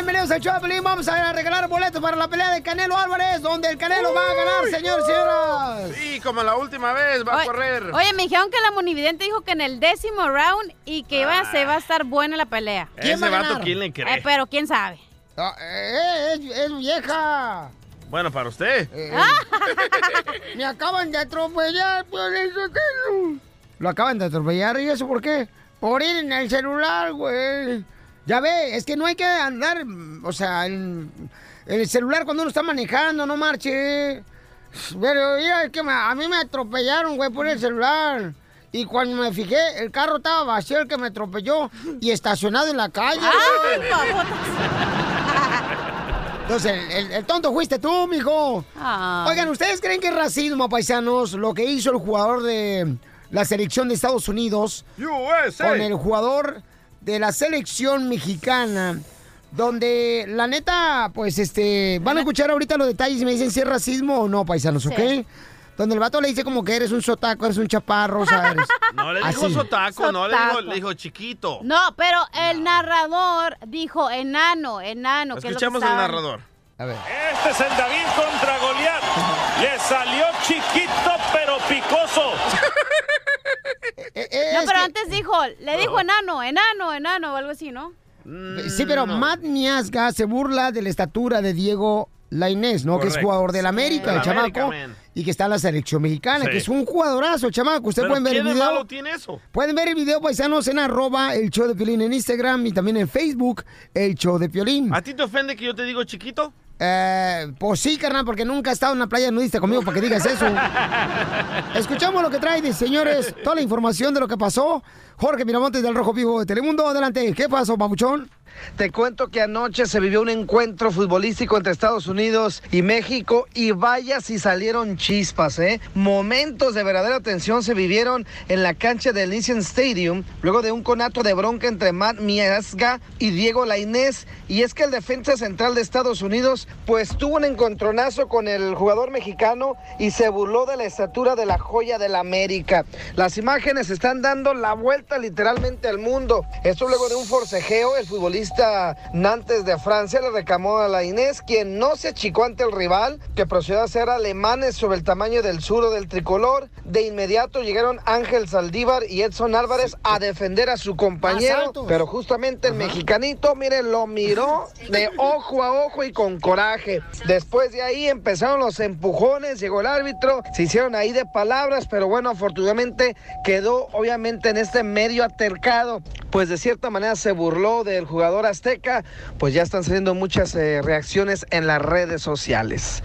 Bienvenidos al show de Pelín. Vamos a regalar boletos para la pelea de Canelo Álvarez, donde el Canelo va a ganar, señores, señoras. Sí, como la última vez, va a correr. Oye, me dijeron que la monividente dijo que en el décimo round y que va, se va a estar buena la pelea. Ese vato, ¿quién le cree? Eh, pero quién sabe. Ah, eh, es, es vieja. Bueno, para usted. Eh, Me acaban de atropellar, por eso Lo acaban de atropellar, ¿y eso por qué? Por ir en el celular, güey. Ya ve, es que no hay que andar, mm, o sea, en el celular cuando uno está manejando, no marche. Pero ya, es que me- a mí me atropellaron, güey, por el celular. Y cuando me fijé, el carro estaba vacío, el que me atropelló, y estacionado en la calle. ¡Ay. Entonces, el, el- el tonto fuiste tú, mijo. Ay. Oigan, ¿ustedes creen que es racismo, paisanos, lo que hizo el jugador de la selección de Estados Unidos USA. con el jugador de la selección mexicana? Donde la neta, pues este, van a escuchar ahorita los detalles y me dicen si es racismo o no, paisanos, ¿ok? Sí. Donde el vato le dice como que eres un sotaco, eres un chaparro, o sea, eres... No le dijo Así. sotaco, no le dijo, Sotaco. le dijo chiquito. No, pero el narrador dijo enano, enano. que es lo que Escuchemos al estaban- narrador. A ver. Este es el David contra Goliat. Le salió chiquito pero picoso. Eh, eh, No, pero que- antes dijo, le dijo enano, enano, enano o algo así, ¿no? Sí, pero Matt Miazga se burla de la estatura de Diego Lainez, ¿no? Que es jugador del América, el chamaco. América, y que está en la selección mexicana, Sí. que es un jugadorazo, el chamaco. Ustedes pueden ver ¿qué el de video. malo tiene eso? Pueden ver el video, paisanos, en arroba el show de Piolín en Instagram y también en Facebook, el show de Piolín. ¿A ti te ofende que yo te digo chiquito? Eh, pues sí, carnal, porque nunca he estado en una playa nudista conmigo para que digas eso. Escuchamos lo que trae, señores, toda la información de lo que pasó. Jorge Miramontes del Rojo Vivo de Telemundo, adelante. ¿Qué pasó, papuchón? Te cuento que anoche se vivió un encuentro futbolístico entre Estados Unidos y México y vaya si salieron chispas, ¿eh? Momentos de verdadera tensión se vivieron en la cancha del Nissan Stadium luego de un conato de bronca entre Matt Miazga y Diego Lainez y es que el defensa central de Estados Unidos pues tuvo un encontronazo con el jugador mexicano y se burló de la estatura de la joya del América. Las imágenes están dando la vuelta literalmente al mundo. Esto luego de un forcejeo, el futbolista Nantes de Francia le reclamó a la Inés, quien no se achicó ante el rival, que procedió a hacer alemanes sobre el tamaño del suro del tricolor. De inmediato llegaron Ángel Saldívar y Edson Álvarez a defender a su compañero, altos. pero justamente el mexicanito, miren, lo miró de ojo a ojo y con coraje. Después de ahí empezaron los empujones, llegó el árbitro, se hicieron ahí de palabras, pero bueno, afortunadamente quedó obviamente en este medio atercado, pues de cierta manera se burló del jugador azteca, pues ya están saliendo muchas eh, reacciones en las redes sociales.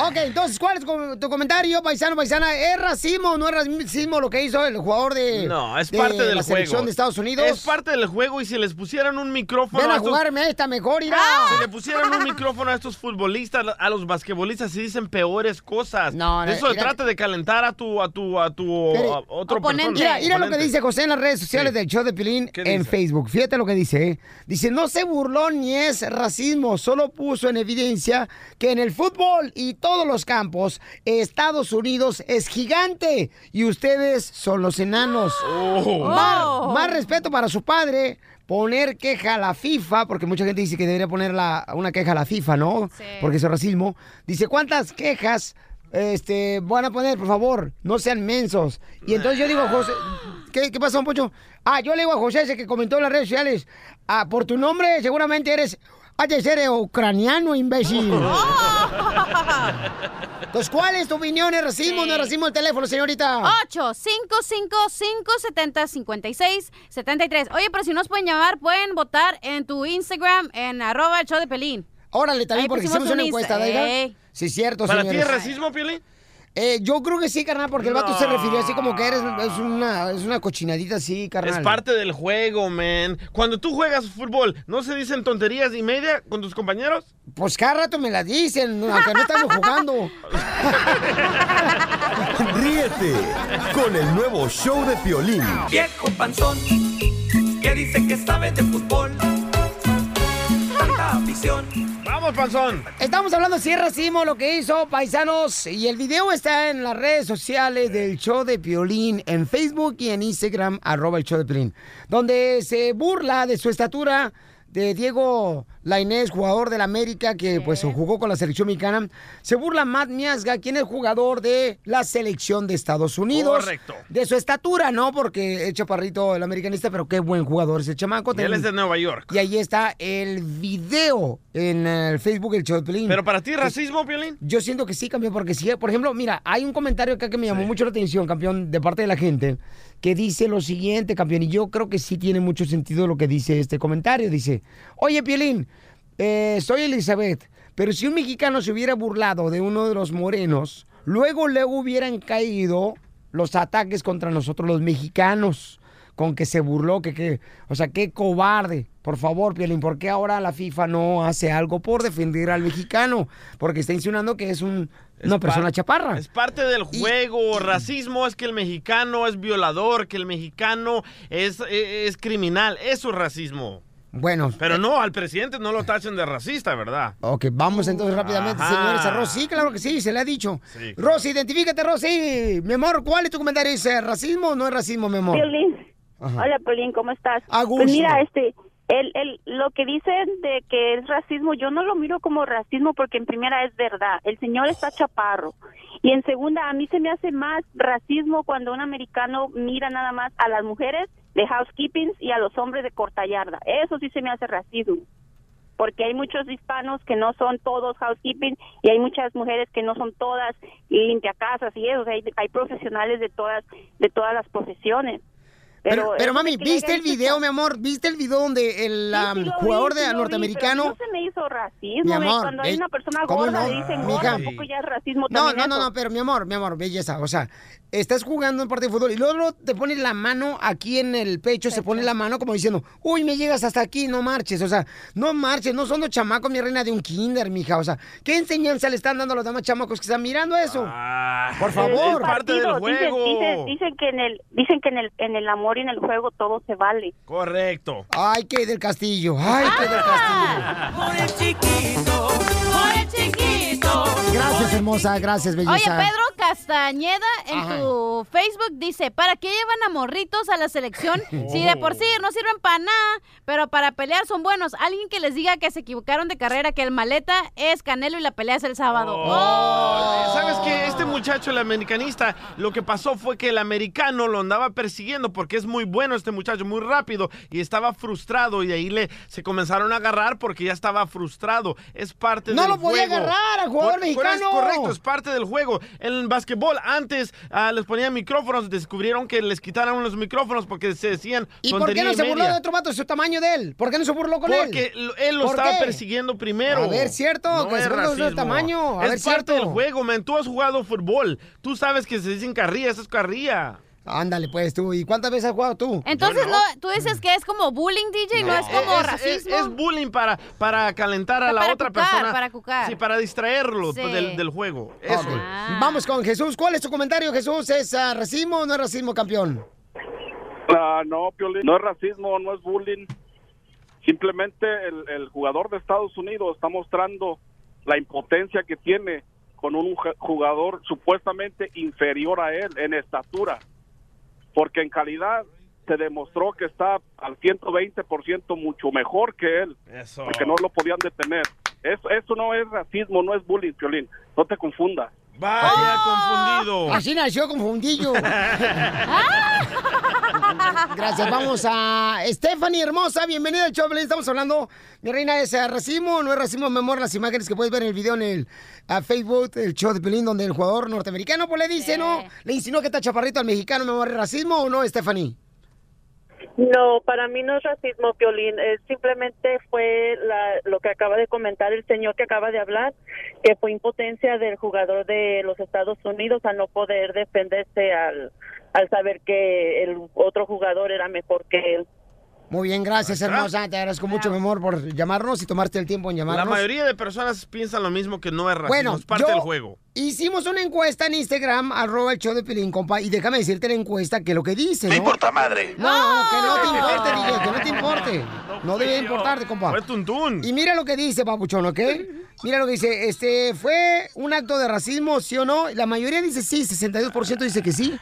Ok, entonces, ¿cuál es tu comentario, paisano, paisana? ¿Es racismo o no es racismo lo que hizo el jugador de, No, es de parte del la selección juego. de Estados Unidos? Es parte del juego y si les pusieran un micrófono Ven a estos- jugarme esta mejor, irá. Si le pusieran un micrófono a estos futbolistas, a los basquetbolistas, se dicen peores cosas. No, no, Eso mira- trata de calentar a tu, a tu, a tu Pero- a otro Oponente. persona. Mira, mira lo que dice José en las redes sociales Sí. del show de Pilín ¿Qué en dice? Facebook. Fíjate lo que dice. ¿eh? Dice, no se burló ni es racismo, solo puso en evidencia que en el fútbol y todos los campos, Estados Unidos es gigante y ustedes son los enanos. Oh. Más, Oh. más respeto para su padre. Poner queja a la FIFA, porque mucha gente dice que debería poner la- una queja a la FIFA, ¿no? Sí. Porque eso es racismo. Dice, ¿cuántas quejas este, van a poner, por favor? No sean mensos. Y entonces yo digo José, ¿qué, qué pasó, Pocho? Ah, yo le digo a José ese que comentó en las redes sociales, ah, por tu nombre seguramente eres, has de ser ucraniano, imbécil. Entonces, ¿cuál es tu opinión? ¿Es racismo o no es racismo el teléfono, señorita? 8 5 5 5 70 56 73. Oye, pero si nos pueden llamar, pueden votar en tu Instagram en arroba el show de Pelín. Órale, también, Ahí porque hicimos una un encuesta, ¿verdad? ey. Sí, cierto, ¿Para ti es racismo, Piolín? Eh, yo creo que sí, carnal, porque el vato No. se refirió así como que eres es una, es una cochinadita así, carnal. Es parte del juego, man. Cuando tú juegas fútbol, ¿no se dicen tonterías y media con tus compañeros? Pues cada rato me la dicen, aunque no estamos jugando. Ríete con el nuevo show de Piolín. Viejo panzón que dice que sabe de fútbol. Tanta afición. ¡Vamos, panzón! Estamos hablando si es racismo lo que hizo Paisanos y el video está en las redes sociales del show de Piolín en Facebook y en Instagram, arroba el show de Piolín, donde se burla de su estatura de Diego Lainez, jugador del América que pues jugó con la selección mexicana. Se burla Matt Miazga, quien es jugador de la selección de Estados Unidos. Correcto. De su estatura, ¿no? Porque es chaparrito el americanista, pero qué buen jugador ese chamaco. Y él es de Nueva York. Y ahí está el video en el Facebook de Piolín. ¿Pero para ti racismo, Piolín? Yo siento que sí, campeón, porque sí, por ejemplo, mira, hay un comentario acá que me llamó mucho la atención, campeón, de parte de la gente, que dice lo siguiente, campeón, y yo creo que sí tiene mucho sentido lo que dice este comentario. Dice, oye, Piolín, eh, soy Elizabeth, pero si un mexicano se hubiera burlado de uno de los morenos, luego le hubieran caído los ataques contra nosotros los mexicanos con que se burló, que, que, o sea, qué cobarde. Por favor, Piolín, ¿por qué ahora la FIFA no hace algo por defender al mexicano? Porque está insinuando que es un, una persona par- chaparra. Es parte del juego. Racismo es que el mexicano es violador, que el mexicano es, es, es criminal. Eso es racismo. Bueno. Pero no, al presidente no lo tachen de racista, ¿verdad? Ok, vamos entonces rápidamente, Ajá. señores, a Rosy. Sí, claro que sí, se le ha dicho. Sí, Rosy, identifícate, Rosy. Mi amor, ¿cuál es tu comentario? ¿Es racismo o no es racismo, mi amor? Ajá. Hola, Piolín, ¿cómo estás? Pues mira, este, el, el, lo que dicen de que es racismo, yo no lo miro como racismo porque en primera es verdad, el señor está chaparro. Y en segunda, a mí se me hace más racismo cuando un americano mira nada más a las mujeres de housekeeping y a los hombres de corta yarda. Eso sí se me hace racismo. Porque hay muchos hispanos que no son todos housekeeping y hay muchas mujeres que no son todas limpiacasas y eso, o sea, hay, hay profesionales de todas de todas las profesiones. Pero, pero eso mami, ¿viste el video, mi amor? ¿Viste el video donde el Sí, sí vi, jugador sí de vi, norteamericano... no se me hizo racismo. Mi amor, cuando hay una persona ¿cómo gorda no? le dicen Mija. gorda, tampoco ya es racismo No, también no, no, no, pero mi amor, mi amor, belleza. O sea, estás jugando en partido de fútbol y luego, luego te pones la mano aquí en el pecho, se pone la mano como diciendo, uy, me llegas hasta aquí, no marches. O sea, no marches, no son los chamacos, mi reina, de un kinder, mija. O sea, ¿qué enseñanza le están dando a los demás chamacos que están mirando eso? Por Es favor. parte del partido, dicen- juego. Dicen, dicen que en el dicen que en el en el amor y en el juego todo se vale. Correcto. Ay, que del castillo, ay, que del castillo. Por el chiquito. Por el chiquito. Gracias, hermosa, gracias, belleza. Oye, Pedro Castañeda en Ajá. tu Facebook dice, ¿para qué llevan a morritos a la selección si de por sí no sirven para nada, pero para pelear son buenos? Alguien que les diga que se equivocaron de carrera, que el maleta es Canelo y la pelea es el sábado. Oh, ¿Sabes qué? Este muchacho, el americanista, lo que pasó fue que el americano lo andaba persiguiendo porque es muy bueno este muchacho, muy rápido, y estaba frustrado y ahí le se comenzaron a agarrar porque ya estaba frustrado. Es parte No del lo podía juego. agarrar al jugador Por- mexicano. Es correcto, es parte del juego. En el básquetbol, antes ah, les ponían micrófonos, descubrieron que les quitaron los micrófonos porque se decían ¿Y por qué no se burló de otro vato de su tamaño de él? ¿Por qué no se burló con Porque él? lo- él lo ¿Por estaba qué? persiguiendo primero. A ver, cierto, que es de tamaño. A es ver, parte cierto. del juego, man. Tú has jugado fútbol. Tú sabes que se dicen carrilla, eso es carrilla. Ándale, pues tú. ¿Y cuántas veces has jugado tú? Entonces, no. tú dices que es como bullying, DJ, no, es como Es- racismo. Es, es bullying para, para calentar a la Para otra cucar, persona. para cucar. Sí, para distraerlo Sí. pues, del, del juego. Eso. Vamos con Jesús. ¿Cuál es tu comentario, Jesús? ¿Es ah, racismo o no es racismo, campeón? Ah, no, Piolín, no es racismo, no es bullying. Simplemente el, el jugador de Estados Unidos está mostrando la impotencia que tiene con un ju- jugador supuestamente inferior a él en estatura. Porque en calidad se demostró que está al 120% mucho mejor que él. Eso. Porque no lo podían detener. Eso, eso no es racismo, no es bullying, Piolín. No te confundas. Vaya, confundido. Así nació confundillo. Gracias. Vamos a Stephanie Hermosa. Bienvenida al show. Estamos hablando, mi reina, ¿es eh, racismo o no es racismo? Mi amor, las imágenes que puedes ver en el video en el a Facebook, el show de Pelín, donde el jugador norteamericano pues le dice, ¿no? Le insinuó que está chaparrito al mexicano, ¿es racismo o no, Stephanie? No, para mí no es racismo, Piolín. Eh, simplemente fue la- lo que acaba de comentar el señor que acaba de hablar, que fue impotencia del jugador de los Estados Unidos a no poder defenderse al, al saber que el otro jugador era mejor que él. Muy bien, gracias, hermosa. Te agradezco mucho, mi amor, por llamarnos y tomarte el tiempo en La llamarnos. mayoría de personas piensan lo mismo que no es racismo, Bueno, es parte yo- del juego. Hicimos una encuesta en Instagram, arroba el show de Pilín, compa, y déjame decirte la encuesta que lo que dice, ¿no? importa madre. No, no, que no te importe, DJ, que no te importe. No debe importarte, compa. Fue tuntún. Y mira lo que dice, papuchón, ¿ok? Mira lo que dice, este, ¿fue un acto de racismo, sí o no? La mayoría dice sí, 62% dice que sí.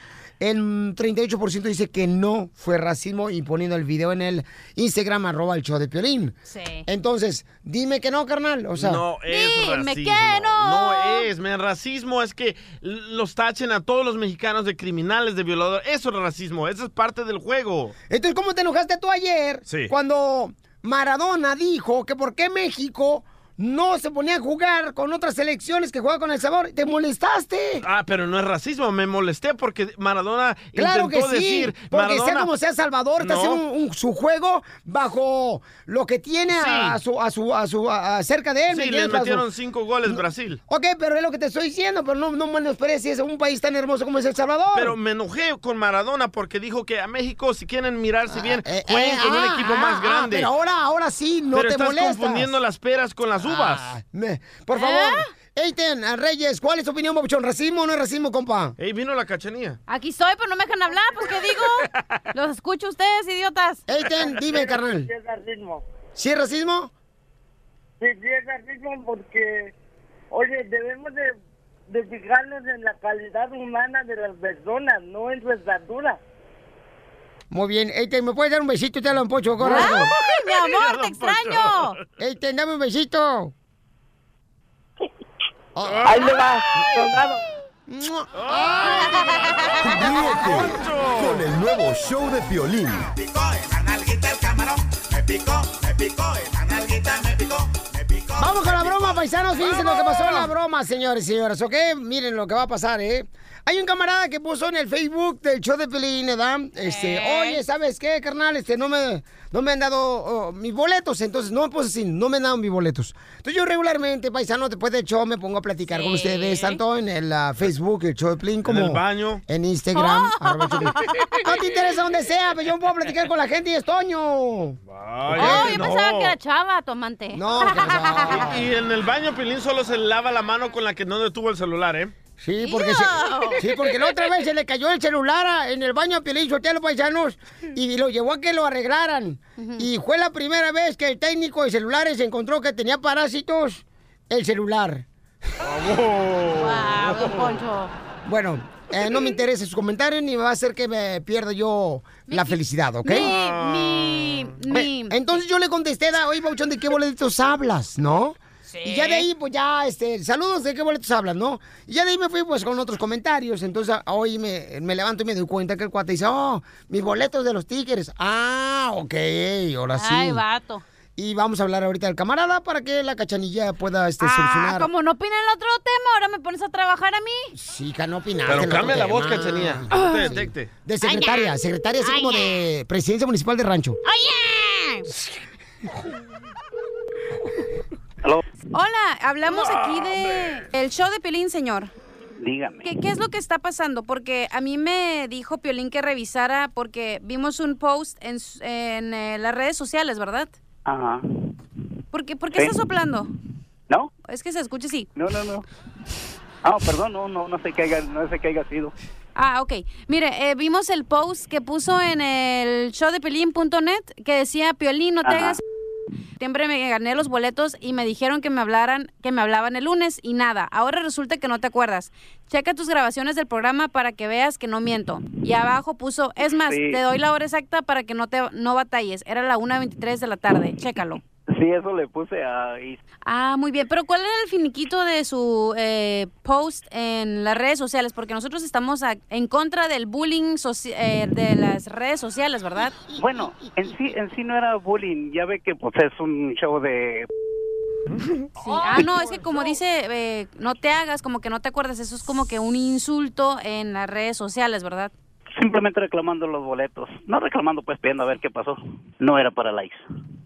El 38% dice que no fue racismo y poniendo el video en el Instagram, arroba el show de Piolín. Sí. Entonces, dime que no, carnal. O sea, no es Dime racismo. que no. No es, man. Racismo es que los tachen a todos los mexicanos de criminales, de violadores. Eso es racismo. Eso es parte del juego. Entonces, ¿cómo te enojaste tú ayer Sí. cuando Maradona dijo que por qué México no se ponía a jugar con otras selecciones que juegan con El Sabor? ¿Te molestaste? Ah, pero no es racismo. Me molesté porque Maradona Claro que sí, decir. porque sea Maradona- como sea Salvador, está No. haciendo un- un- su juego bajo lo que tiene a, a su, a su, a su, a- cerca de él. ¿me Sí? Bajo- metieron cinco goles Brasil. Ok, pero es lo que te estoy diciendo, pero no, no menosprecies a un país tan hermoso como es El Salvador. Pero me enojé con Maradona porque dijo que a México, si quieren mirarse bien, eh, jueguen con un ah, equipo ah, más ah, grande. pero ahora, ahora sí, no Pero te estás molestas. confundiendo las peras con las uvas. Ah, me- por favor, Eiten, a Reyes, ¿cuál es tu opinión, Papuchón? ¿Racismo o no es racismo, compa? Ey, vino la cachanía. Aquí estoy, pero no me dejan hablar, pues ¿qué digo? Los escucho ustedes, idiotas. Eiten, dime, carnal. Sí es racismo. ¿Sí es racismo? Sí, sí es racismo porque, oye, debemos de, de fijarnos en la calidad humana de las personas, no en su estatura. Muy bien. Eiten, ¿me puedes dar un besito? Te un pocho, correcto. ¡Ay, mi amor, te extraño! Eiten, dame un besito. Ahí le va, soldado. Con el nuevo show de Piolín. Vamos con la broma, paisanos. Fíjense lo que pasó en la broma, señores y señoras, ¿ok? Miren lo que va a pasar, ¿eh? Hay un camarada que puso en el Facebook del show de Pelín, ¿verdad? Este, oye, ¿sabes qué, carnal? Este, no me, no me han dado oh, mis boletos, entonces no me puse así, no me han dado mis boletos. Entonces yo regularmente, paisano, después del show me pongo a platicar con ustedes, tanto en el ah, Facebook, el show de Pelín, como el baño. en Instagram. Piolín. no te interesa donde sea, pero yo puedo platicar con la gente y es Toño. Oh, yo no. pensaba que era chava, tomante. No, Y, y en el baño, Pilín solo se lava la mano con la que no detuvo el celular, ¿eh? Sí, porque, se- sí, porque la otra vez se le cayó el celular a- en el baño a Piolín Sotelo Paisanos y lo llevó a que lo arreglaran. Y fue la primera vez que el técnico de celulares encontró que tenía parásitos el celular. Guau, don Poncho. Bueno, eh, no me interesa su comentario ni me va a hacer que me pierda yo la felicidad, ¿ok? Mi, mi, mi. Entonces yo le contesté, oye, Bauchón, ¿de qué boletitos hablas, no? Y ya de ahí, pues ya, este, saludos, ¿de qué boletos hablas, no? Y ya de ahí me fui, pues, con otros comentarios. Entonces, hoy me, me levanto y me doy cuenta que el cuate dice, oh, mis boletos de los Tigres. Ah, ok, ahora sí. Ay, vato. Y vamos a hablar ahorita del camarada para que la cachanilla pueda, este, Ah, solucionar. como no opina el otro tema, ahora me pones a trabajar a mí. Sí, que no opinaste Pero cambia la voz, cachanía. Ah, No te sí. detecte. De secretaria, secretaria así como de presidencia municipal de rancho. ¡Oye! Hola, hablamos aquí de el show de Piolín, señor. Dígame. ¿Qué, qué es lo que está pasando? Porque a mí me dijo Piolín que revisara porque vimos un post en, en, eh, las redes sociales, ¿verdad? Ajá. ¿Por qué, por qué Sí. estás soplando? ¿No? Es que se escucha así. No, no, no. Ah, perdón, no, no, no sé qué haya, no sé qué haya sido. Ah, ok. Mire, eh, vimos el post que puso en el showdepelín.net que decía, Piolín, no te Ajá. hagas... Siempre me gané los boletos y me dijeron que me hablaran, que me hablaban el lunes y nada. Ahora resulta que no te acuerdas. Checa tus grabaciones del programa para que veas que no miento. Y abajo puso, es más, Sí. te doy la hora exacta para que no te no batalles. Era la 1.23 de la tarde. Chécalo. Sí, eso le puse a... Ah, muy bien. Pero ¿cuál era el finiquito de su eh, post en las redes sociales? Porque nosotros estamos a- en contra del bullying eh, de las redes sociales, ¿verdad? Bueno, en sí, en sí no era bullying. Ya ve que pues es un show de... Sí. Ah, no, es que como dice, eh, no te hagas, como que no te acuerdas, eso es como que un insulto en las redes sociales, ¿verdad? simplemente reclamando los boletos. No reclamando, pues pidiendo a ver qué pasó. No era para likes.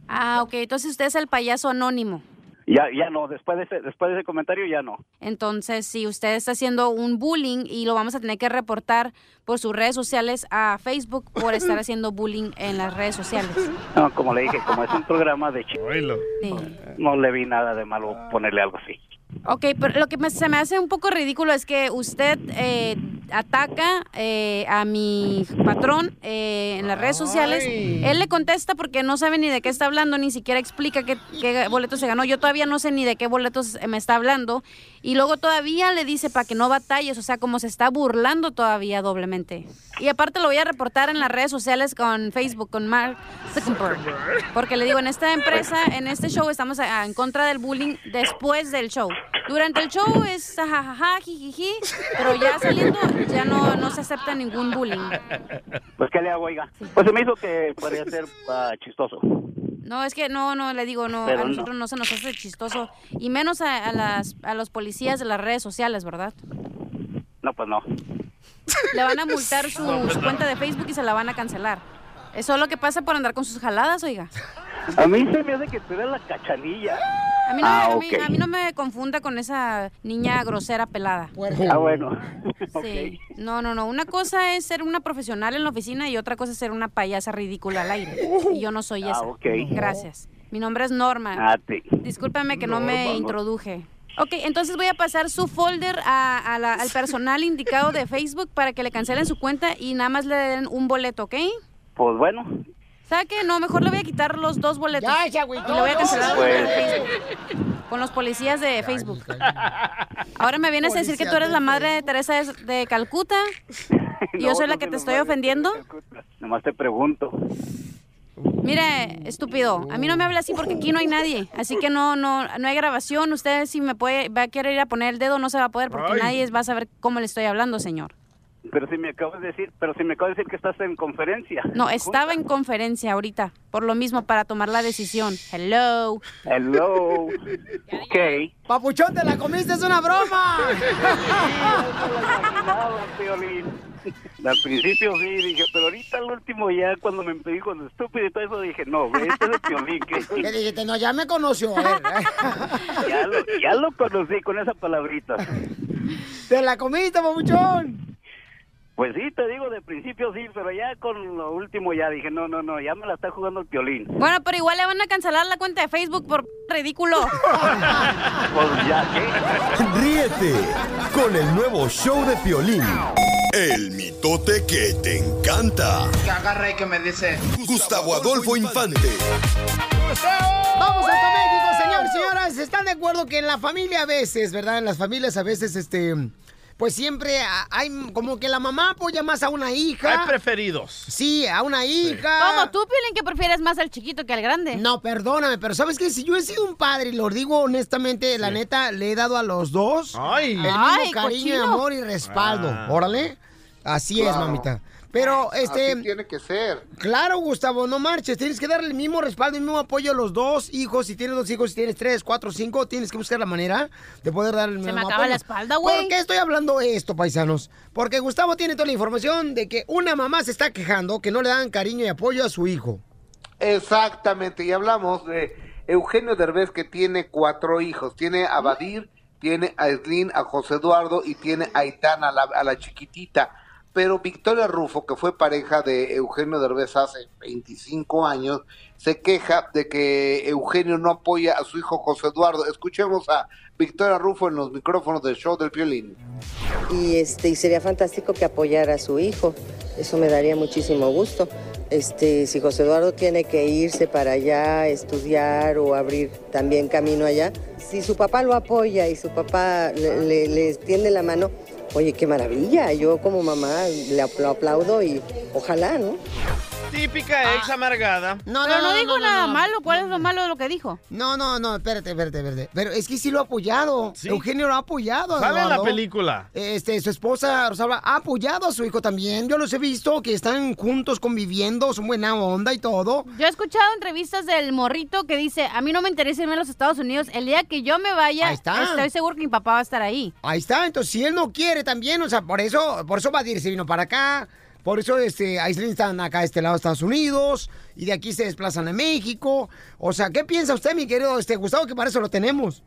Ah, ok. Entonces usted es el payaso anónimo. Ya, ya no, después de ese, después de ese comentario ya no. Entonces, si usted está haciendo un bullying y lo vamos a tener que reportar por sus redes sociales a Facebook por estar haciendo bullying en las redes sociales. No, como le dije, como es un programa de chicos, Sí. no le vi nada de malo ponerle algo así. Ok, pero lo que me- se me hace un poco ridículo es que usted eh, ataca eh, a mi patrón eh, en las redes sociales. Él le contesta porque no sabe ni de qué está hablando, ni siquiera explica qué, qué boleto se ganó. Yo todavía no sé ni de qué boletos me está hablando. Y luego todavía le dice para que no batalles, o sea, como se está burlando todavía doblemente. Y aparte lo voy a reportar en las redes sociales con Facebook, con Mark Zuckerberg. Porque le digo, en esta empresa, en este show, estamos a- a- en contra del bullying después del show. Durante el show es jajaja, jijiji, pero ya saliendo ya no, no se acepta ningún bullying. Pues, ¿qué le hago, oiga? Pues se me hizo que podría ser ah, chistoso. No, es que no, no, le digo, no, Pero a no. nosotros no se nos hace chistoso. Y menos a, a las, a los policías de las redes sociales, ¿verdad? No, pues no. Le van a multar su, su cuenta de Facebook y se la van a cancelar. Eso es lo que pasa por andar con sus jaladas, oiga. A mí se me hace que te da la cachanilla. A mí, no, Ah, a, mí, a mí no me confunda con esa niña grosera pelada. Ah, bueno. Sí. No, no, no. Una cosa es ser una profesional en la oficina y otra cosa es ser una payasa ridícula al aire. Y yo no soy Ah, esa. ok. Gracias. Mi nombre es Norma. Ah, sí. Discúlpame que no, me introduje. Ok, entonces voy a pasar su folder a- a la- al personal indicado de Facebook para que le cancelen su cuenta y nada más le den un boleto, ¿ok? Pues bueno. ¿Sabe qué? No, mejor le voy a quitar los dos boletos. Ya, Y le voy a cancelar. Con los policías de Facebook. Ahora me vienes a decir que tú eres la madre de Teresa de, Calcuta. ¿Y yo soy la que te estoy ofendiendo? Nomás te pregunto. Mire, estúpido, a mí no me habla así porque aquí no hay nadie. Así que no, no, no hay grabación. Usted si me puede, va a querer ir a poner el dedo, no se va a poder porque Ay. nadie va a saber cómo le estoy hablando, señor. Pero si me acabas de decir, pero si me acabas de decir que estás en conferencia. No, estaba en conferencia ahorita, por lo mismo, para tomar la decisión. Hello. Hello. ok. Papuchón, te la comiste, es una broma. Al principio sí, dije, pero ahorita al último ya cuando me pedí con estúpido y todo eso dije, no, güey, este es el piolín. que- Le dijiste, no, ya me conoció. A ver, ya, lo, ya lo conocí con esa palabrita. te la comiste, papuchón. Pues sí, te digo, de principio sí, pero ya con lo último ya dije, no, no, no, ya me la está jugando el piolín. Bueno, pero igual le van a cancelar la cuenta de Facebook por ridículo. Pues ya, ¿qué? Ríete con el nuevo show de Piolín. El mitote que te encanta. Que agarra y que me dice. Gustavo Adolfo Infante. Vamos hasta México, señores, señoras. ¿Están de acuerdo que en la familia a veces, verdad? En las familias a veces, este, pues siempre hay como que la mamá apoya más a una hija. Hay preferidos. Sí, a una hija. Como tú, Piolín, que prefieres más al chiquito que al grande. No, perdóname, pero ¿sabes qué? Si yo he sido un padre, y lo digo honestamente, la neta, le he dado a los dos Ay. el mismo Ay, cariño, cochino. amor y respaldo. Ah. Órale. Así es, mamita. Pero, este... Así tiene que ser. Claro, Gustavo, no marches. Tienes que darle el mismo respaldo, el mismo apoyo a los dos hijos. Si tienes dos hijos, si tienes tres, cuatro, cinco, tienes que buscar la manera de poder dar el Se mismo me acaba apoyo. la espalda, güey. ¿Por qué estoy hablando esto, paisanos? Porque Gustavo tiene toda la información de que una mamá se está quejando que no le dan cariño y apoyo a su hijo. Exactamente, y hablamos de Eugenio Derbez que tiene cuatro hijos. Tiene a Badir, tiene a Eslin, a José Eduardo y tiene a Itana, a la, a la chiquitita. Pero Victoria Rufo, que fue pareja de Eugenio Derbez hace 25 años, se queja de que Eugenio no apoya a su hijo José Eduardo. Escuchemos a Victoria Rufo en los micrófonos del show del violín. y este y sería fantástico que apoyara a su hijo. Eso me daría muchísimo gusto. Este, si José Eduardo tiene que irse para allá, estudiar o abrir también camino allá, si su papá lo apoya y su papá le, le- le extiende la mano, oye, qué maravilla. Yo como mamá le lo aplaudo y ojalá, ¿no? Típica ex amargada. No, Pero no, no, dijo no, no, nada no. malo. ¿Cuál es lo malo de lo que dijo? No, no, no, espérate, espérate, espérate. Pero es que sí lo ha apoyado. Sí. Eugenio lo ha apoyado. Sale en la película. Este, su esposa Rosalba ha apoyado a su hijo también. Yo los he visto que están juntos conviviendo, son buena onda y todo. Yo he escuchado entrevistas del morrito que dice, a mí no me interesa irme a los Estados Unidos. El día que yo me vaya, Ahí está. estoy seguro que mi papá va a estar ahí. Ahí está, entonces si él no quiere también, o sea, por eso, por eso va a decir, se vino para acá. Por eso este, Aislinn están acá a este lado de Estados Unidos y de aquí se desplazan a México. O sea, ¿qué piensa usted, mi querido este, Gustavo, que para eso lo tenemos?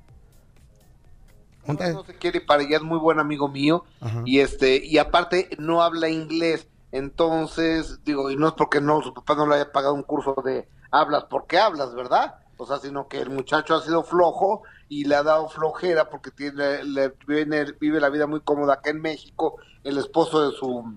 Uno no se quiere para allá, es muy buen amigo mío. Y este, y aparte no habla inglés. Entonces, digo, y no es porque no, su papá no le haya pagado un curso de hablas porque hablas, ¿verdad? O sea, sino que el muchacho ha sido flojo y le ha dado flojera porque tiene, le, viene- vive la vida muy cómoda acá en México. El esposo de su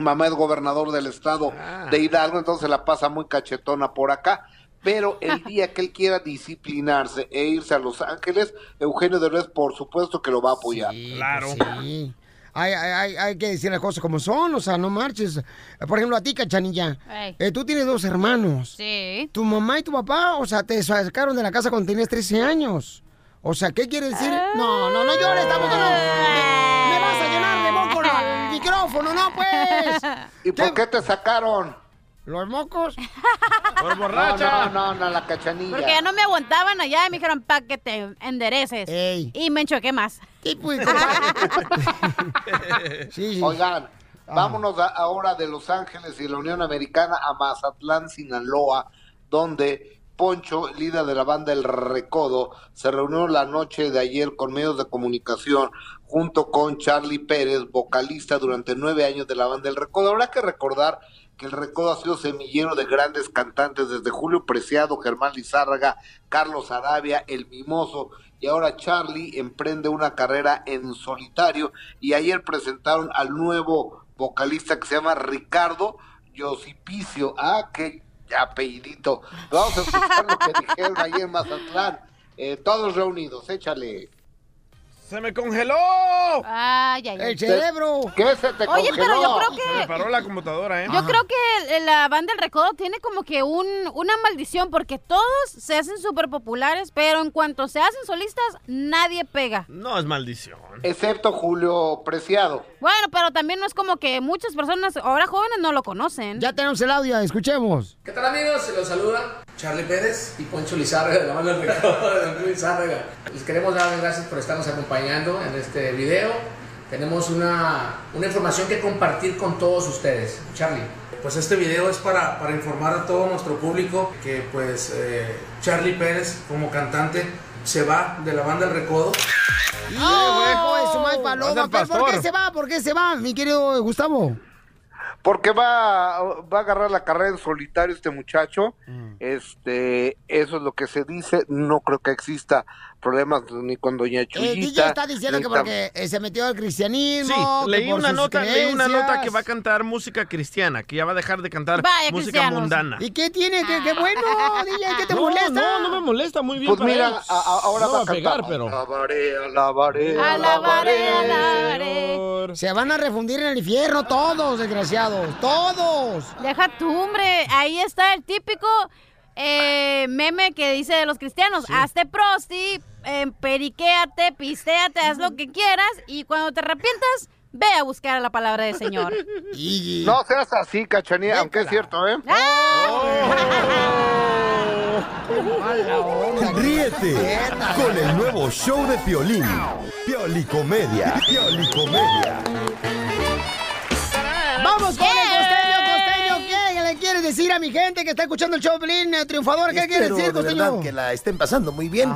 mamá es gobernador del estado de Hidalgo, entonces la pasa muy cachetona por acá. Pero el día que él quiera disciplinarse e irse a Los Ángeles, Eugenio Derbez, por supuesto que lo va a apoyar. Claro. Sí. Hay, hay, hay, hay que decir las cosas como son, o sea, no marches. Por ejemplo, a ti, Cachanilla, eh, tú tienes dos hermanos. Sí. Tu mamá y tu papá, o sea, te sacaron de la casa cuando tenías 13 años. O sea, ¿qué quiere decir? No, no, no llores, tampoco no. Micrófono, no, pues. ¿Y por qué te sacaron? ¿Los mocos? Por borracha. No, no, no, la cachanilla. Porque ya no me aguantaban allá y me dijeron, pa' que te endereces. Y me enchoqué más. Oigan, vámonos a- ahora de Los Ángeles y la Unión Americana a Mazatlán, Sinaloa, donde Poncho, líder de la banda El Recodo, se reunió la noche de ayer con medios de comunicación junto con Charlie Pérez, vocalista durante nueve años de la banda El Recodo. Habrá que recordar que El Recodo ha sido semillero de grandes cantantes desde Julio Preciado, Germán Lizárraga, Carlos Arabia, El Mimoso, y ahora Charlie emprende una carrera en solitario y ayer presentaron al nuevo vocalista que se llama Ricardo Yosipicio. Ah, qué apellidito. Vamos a escuchar lo que dijeron ayer en Mazatlán. Eh, todos reunidos, échale. ¡Se me congeló! Ay, ay, ay. El cerebro. ¿Qué se te Oye, pero yo creo Se me que... paró la computadora, ¿eh? Yo creo que la banda del recodo tiene como que un, una maldición porque todos se hacen súper populares, pero en cuanto se hacen solistas, nadie pega. No es maldición. Excepto Julio Preciado. Bueno, pero también no es como que muchas personas, ahora jóvenes, no lo conocen. Ya tenemos el audio, escuchemos. ¿Qué tal amigos? Se los saluda Charlie Pérez y Poncho Lizárraga de la banda del Recodo de Lizárraga. Les queremos dar las gracias por estarnos acompañando en este video. Tenemos una, una información que compartir con todos ustedes. Charlie. Pues este video es para, para informar a todo nuestro público que pues eh, Charlie Pérez como cantante se va de la banda El Recodo. ¡Hijo de su madre Vas paloma! al ¿Pero ¿Por qué se va? ¿Por qué se va, mi querido Gustavo? Porque va, va a agarrar la carrera en solitario este muchacho. Este, eso es lo que se dice. No creo que exista problemas ni con Doña Chuyita. El DJ está diciendo que porque eh, se metió al Sí, cristianismo. que leí una nota, leí una nota que va a cantar música cristiana, que ya va a dejar de cantar Vaya, música cristianos. mundana. ¿Y qué tiene? ¿Qué, qué bueno, DJ? ¿Qué te No, molesta? no, no me molesta, muy bien Pues para mira, él. a- a- ahora No va a a pegar, cantar. pero... Alabaré, alabaré, Alabaré, alabaré. Se van a refundir en el infierno todos, desgraciados. Todos. Deja tu hombre, ahí está el típico eh, meme que dice de los cristianos, hazte prosti, eh, periquéate, pistéate, haz lo que quieras y cuando te arrepientas, ve a buscar la palabra del Señor. No seas así, cachanía, aunque es cierto, ¿eh? Ríete con el nuevo show de Piolín. Piolicomedia. Piolicomedia. Vamos con el costeño, costeño. ¿Qué le quieres decir a mi gente que está escuchando el show Pelín, eh, triunfador? ¿Qué quieres decir, de verdad que la estén pasando muy bien.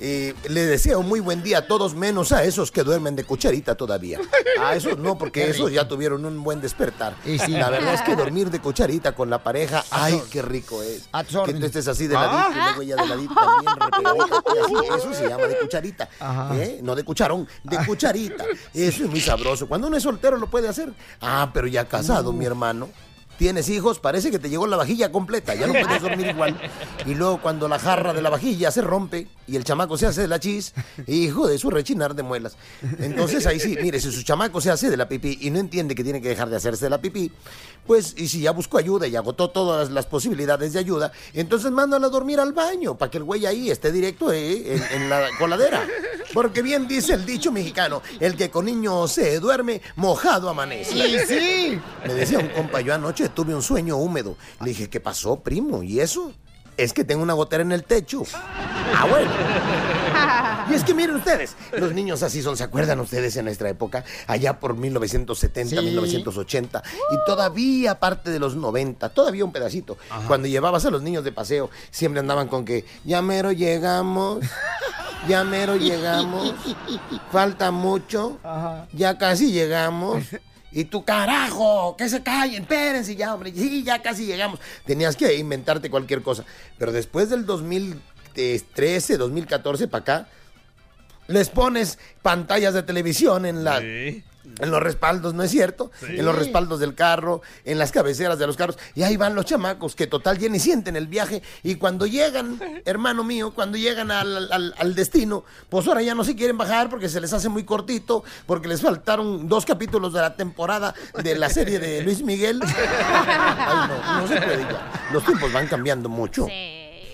Eh, le deseo muy buen día a todos, menos a esos que duermen de cucharita todavía. A esos no, porque esos ya tuvieron un buen despertar. Y sí. La verdad es que dormir de cucharita con la pareja, ay, qué rico es. Que tú estés así de ladito y luego ella de ladito también, así. Eso se llama de cucharita. ¿eh? No de cucharón, de cucharita. Eso es muy sabroso. Cuando uno es soltero lo puede hacer. Ah, pero ya casado, mi hermano. Tienes hijos, parece que te llegó la vajilla completa, ya no puedes dormir igual. Y luego cuando la jarra de la vajilla se rompe y el chamaco se hace de la chis, hijo de su rechinar de muelas. Entonces ahí sí, mire, si su chamaco se hace de la pipí y no entiende que tiene que dejar de hacerse de la pipí, pues y si ya buscó ayuda y agotó todas las posibilidades de ayuda, entonces mándalo a dormir al baño para que el güey ahí esté directo eh, en, en la coladera. Porque bien dice el dicho mexicano, el que con niño se duerme, mojado amanece. Y sí. Me decía un compa, yo anoche tuve un sueño húmedo. Le dije, ¿qué pasó, primo? ¿Y eso? Es que tengo una gotera en el techo. Ah, bueno. Y es que miren ustedes, los niños así son, ¿se acuerdan ustedes en nuestra época? Allá por 1970, Sí. 1980 y todavía parte de los 90, todavía un pedacito. Cuando llevabas a los niños de paseo, siempre andaban con que, ya mero llegamos, ya mero llegamos, falta mucho, ya casi llegamos. Y tú, carajo, que se callen, espérense ya, hombre, sí, ya casi llegamos. Tenías que inventarte cualquier cosa. Pero después del 2013, 2014 para acá, les pones pantallas de televisión en la... En los respaldos, ¿no es cierto? Sí. En los respaldos del carro, en las cabeceras de los carros. Y ahí van los chamacos que total ya ni sienten el viaje. Y cuando llegan, hermano mío, cuando llegan al, al- al destino, pues ahora ya no se quieren bajar porque se les hace muy cortito, porque les faltaron dos capítulos de la temporada de la serie de Luis Miguel. Ay, no, no se puede ya. Los tiempos van cambiando mucho.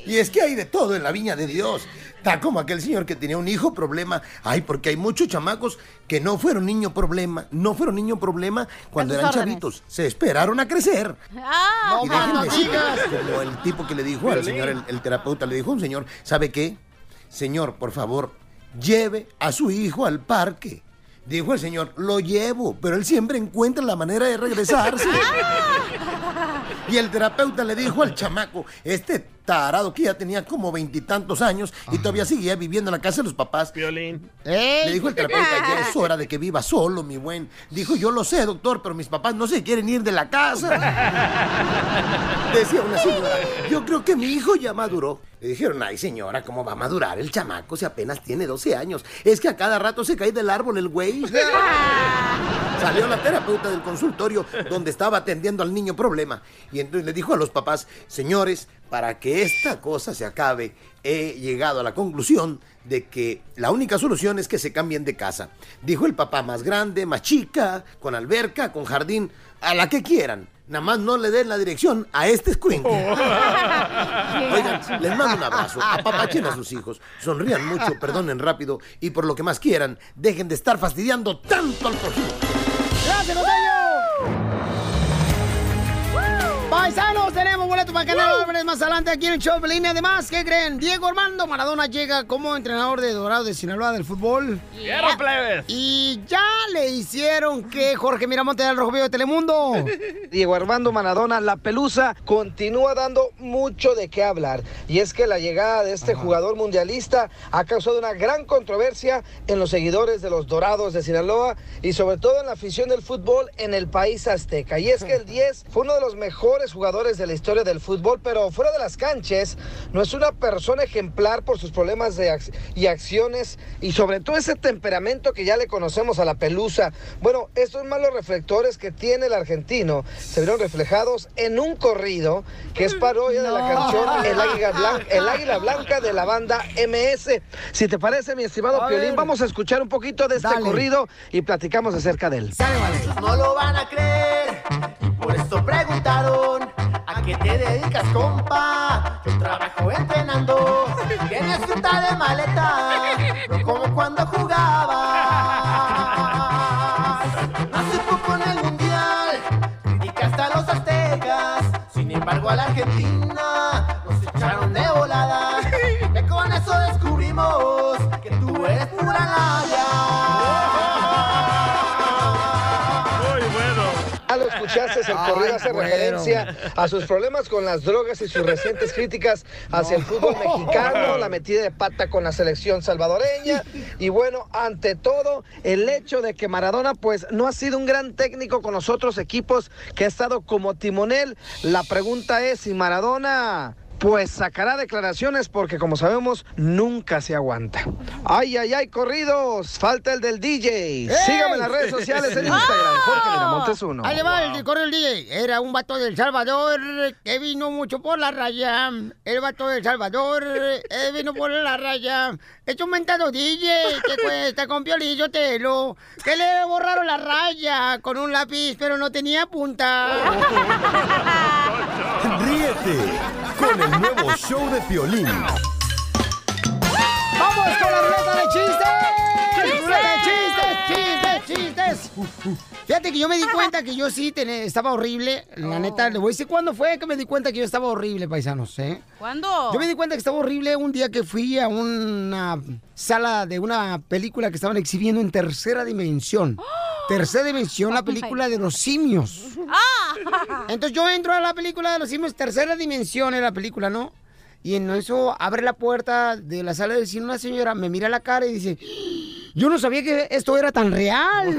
Y es que hay de todo en la viña de Dios. Está como aquel señor que tenía un hijo problema. Ay, porque hay muchos chamacos que no fueron niño problema. No fueron niño problema cuando eran órdenes. chavitos. Se esperaron a crecer. Ah, y bueno, déjenme decirles, como el tipo que le dijo al señor, el, el terapeuta, le dijo a un señor, ¿sabe qué? Señor, por favor, lleve a su hijo al parque. Dijo el señor, lo llevo, pero él siempre encuentra la manera de regresarse. Y el terapeuta le dijo al chamaco, este tarado que ya tenía como veintitantos años y todavía seguía viviendo en la casa de los papás. Violín. Le dijo el terapeuta, ya es hora de que viva solo, mi buen. Dijo, yo lo sé, doctor, pero mis papás no se quieren ir de la casa. Decía una señora, yo creo que mi hijo ya maduró. Le dijeron, ay señora, ¿cómo va a madurar el chamaco si apenas tiene 12 años? Es que a cada rato se cae del árbol el güey. Salió la terapeuta del consultorio donde estaba atendiendo al niño problema. Y entonces le dijo a los papás, señores, para que esta cosa se acabe, he llegado a la conclusión de que la única solución es que se cambien de casa. Dijo el papá, más grande, más chica, con alberca, con jardín, a la que quieran. Nada más no le den la dirección a este escuincle. Oigan, les mando un abrazo. Apapachen a sus hijos. Sonrían mucho, perdonen rápido y por lo que más quieran, dejen de estar fastidiando tanto al prójimo. ¡Gracias, Paisanos, tenemos boleto para Canelo Álvarez más adelante aquí en el show de Pelín. Y Además, ¿qué creen? Diego Armando Maradona llega como entrenador de Dorado de Sinaloa del fútbol. ¡Quiero, plebes! Y ya le hicieron que Jorge Miramonte del Rojo Vivo de Telemundo. Diego Armando Maradona, la pelusa, continúa dando mucho de qué hablar. Y es que la llegada de este jugador mundialista ha causado una gran controversia en los seguidores de los Dorados de Sinaloa y sobre todo en la afición del fútbol en el país azteca. Y es que el 10 fue uno de los mejores jugadores de la historia del fútbol, pero fuera de las canchas no es una persona ejemplar por sus problemas de ac- y acciones y sobre todo ese temperamento que ya le conocemos a la pelusa. Bueno, estos malos reflectores que tiene el argentino se vieron reflejados en un corrido que es parodia de la canción El Águila Blanca, El Águila Blanca de la banda MS. Si te parece, mi estimado A Piolín, ver. vamos a escuchar un poquito de este Dale. corrido y platicamos acerca de él. No lo van a creer, por eso preguntaron ¿A qué te dedicas, compa? Yo trabajo entrenando. Tienes cinta de maleta. No como cuando jugabas. Hace poco en el mundial Criticaste a los aztecas. Sin embargo a la Argentina el corrido hace bueno. referencia a sus problemas con las drogas y sus recientes críticas hacia el fútbol mexicano, la metida de pata con la selección salvadoreña y bueno, ante todo, el hecho de que Maradona pues no ha sido un gran técnico con los otros equipos que ha estado como timonel. La pregunta es si Maradona pues sacará declaraciones porque como sabemos nunca se aguanta. Ay, ay, ay, corridos. Falta el del DJ. Sígame en las redes sociales en Instagram. Jorge Miramontes uno. Ahí va el correo del DJ. Era un vato del Salvador que vino mucho por la raya. El vato del Salvador eh, vino por la raya. Es un mentado DJ que cuesta con piolillo telo. Que le borraron la raya con un lápiz, pero no tenía punta. Ríete con el nuevo show de Piolín. ¡Vamos con la ruleta de chistes! ¡Ruleta de chistes, chistes, chistes! Fíjate que yo me di cuenta que yo sí estaba horrible. La neta, le voy a decir cuándo fue que me di cuenta que yo estaba horrible, paisanos, ¿eh? ¿Cuándo? Yo me di cuenta que estaba horrible un día que fui a una sala de una película que estaban exhibiendo en tercera dimensión. Tercera dimensión, la película de los simios. Entonces yo entro a la película de los simios, tercera dimensión en la película, ¿no? Y en eso abre la puerta de la sala de cine una señora, me mira la cara y dice, yo no sabía que esto era tan real.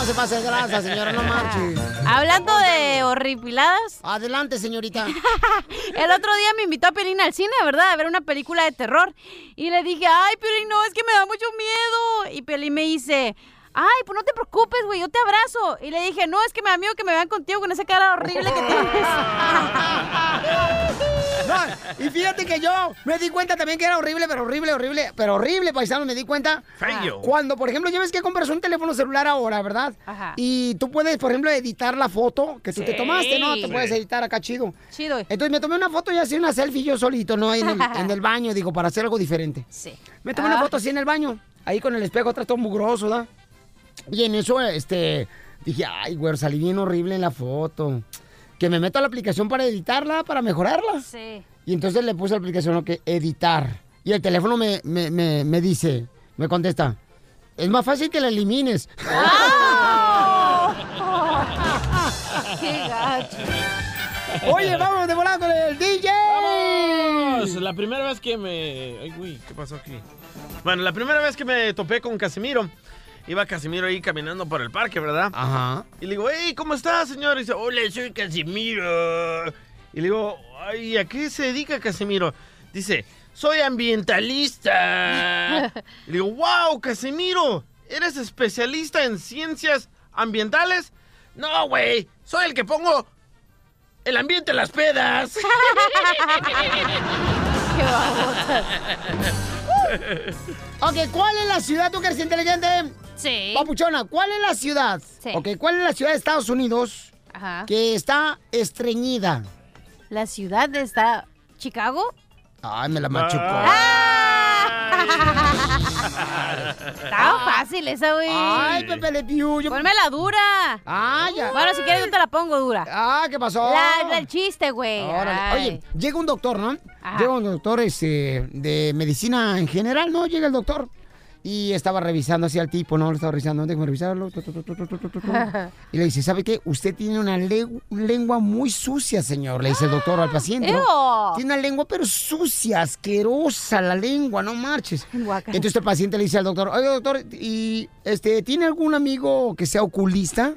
No se pase de grasa, señora, no marche. Hablando de horripiladas. Adelante, señorita. El otro día me invitó a Piolín al cine, ¿verdad? A ver una película de terror. Y le dije, ay, Piolín, no, es que me da mucho miedo. Y Piolín me dice, ay, pues no te preocupes, güey, yo te abrazo. Y le dije, no, es que me da miedo que me vean contigo con esa cara horrible que tienes. No, y fíjate que yo me di cuenta también que era horrible, pero horrible, horrible, pero horrible, paisano, me di cuenta. Feo. Cuando, por ejemplo, ya ves que compras un teléfono celular ahora, ¿verdad? Ajá. Y tú puedes, por ejemplo, editar la foto que tú te tomaste, ¿no? Te Sí. puedes editar acá chido. Chido. Entonces me tomé una foto y así una selfie yo solito, ¿no? Ahí en el, en el baño, digo, para hacer algo diferente. Sí. Me tomé una Ah. foto así en el baño, ahí con el espejo atrás todo mugroso, ¿verdad? Y en eso, este, dije, ay, güey, salí bien horrible en la foto. Que me meto a la aplicación para editarla, para mejorarla. Sí. Y entonces le puse a la aplicación lo que editar. Y el teléfono me, me, me, me dice, me contesta, es más fácil que la elimines. ¡Qué gacho! Oye, vamos de volada con el DJ. ¡Vamos! La primera vez que me... Ay, güey, ¿qué pasó aquí? Bueno, la primera vez que me topé con Casimiro, iba Casimiro ahí caminando por el parque, ¿verdad? Ajá. Y le digo, hey, ¿cómo estás, señor? Y dice, hola, soy Casimiro. Y le digo, ay, ¿a qué se dedica Casimiro? Dice, soy ambientalista. y le digo, wow, Casimiro, ¿eres especialista en ciencias ambientales? No, güey, soy el que pongo el ambiente en las pedas. ¡Qué babotas! Ok, ¿cuál es la ciudad, tú que eres inteligente? Sí. Papuchona, ¿cuál es la ciudad? Sí. Ok, ¿cuál es la ciudad de Estados Unidos Ajá. que está estreñida? La ciudad está... ¿Chicago? Ay, me la machucó. Estaba fácil esa, güey. Ay, Pepe Le Pew, yo- Ponme la dura. Ah, ya. Bueno, si quieres yo te la pongo dura. Ah, ¿qué pasó? La, la- el chiste, güey. Oye, llega un doctor, ¿no? Ajá. Llega un doctor este, de medicina en general, ¿no? Llega el doctor y estaba revisando así al tipo, ¿no? Lo estaba revisando, déjame revisarlo. tu, tu, tu. Y le dice, ¿sabe qué? Usted tiene una lengua muy sucia, señor, le dice el doctor al paciente. ¿no? Tiene una lengua pero sucia, asquerosa la lengua, no marches. Entonces el paciente le dice al doctor, oye doctor, ¿y este, tiene algún amigo que sea oculista?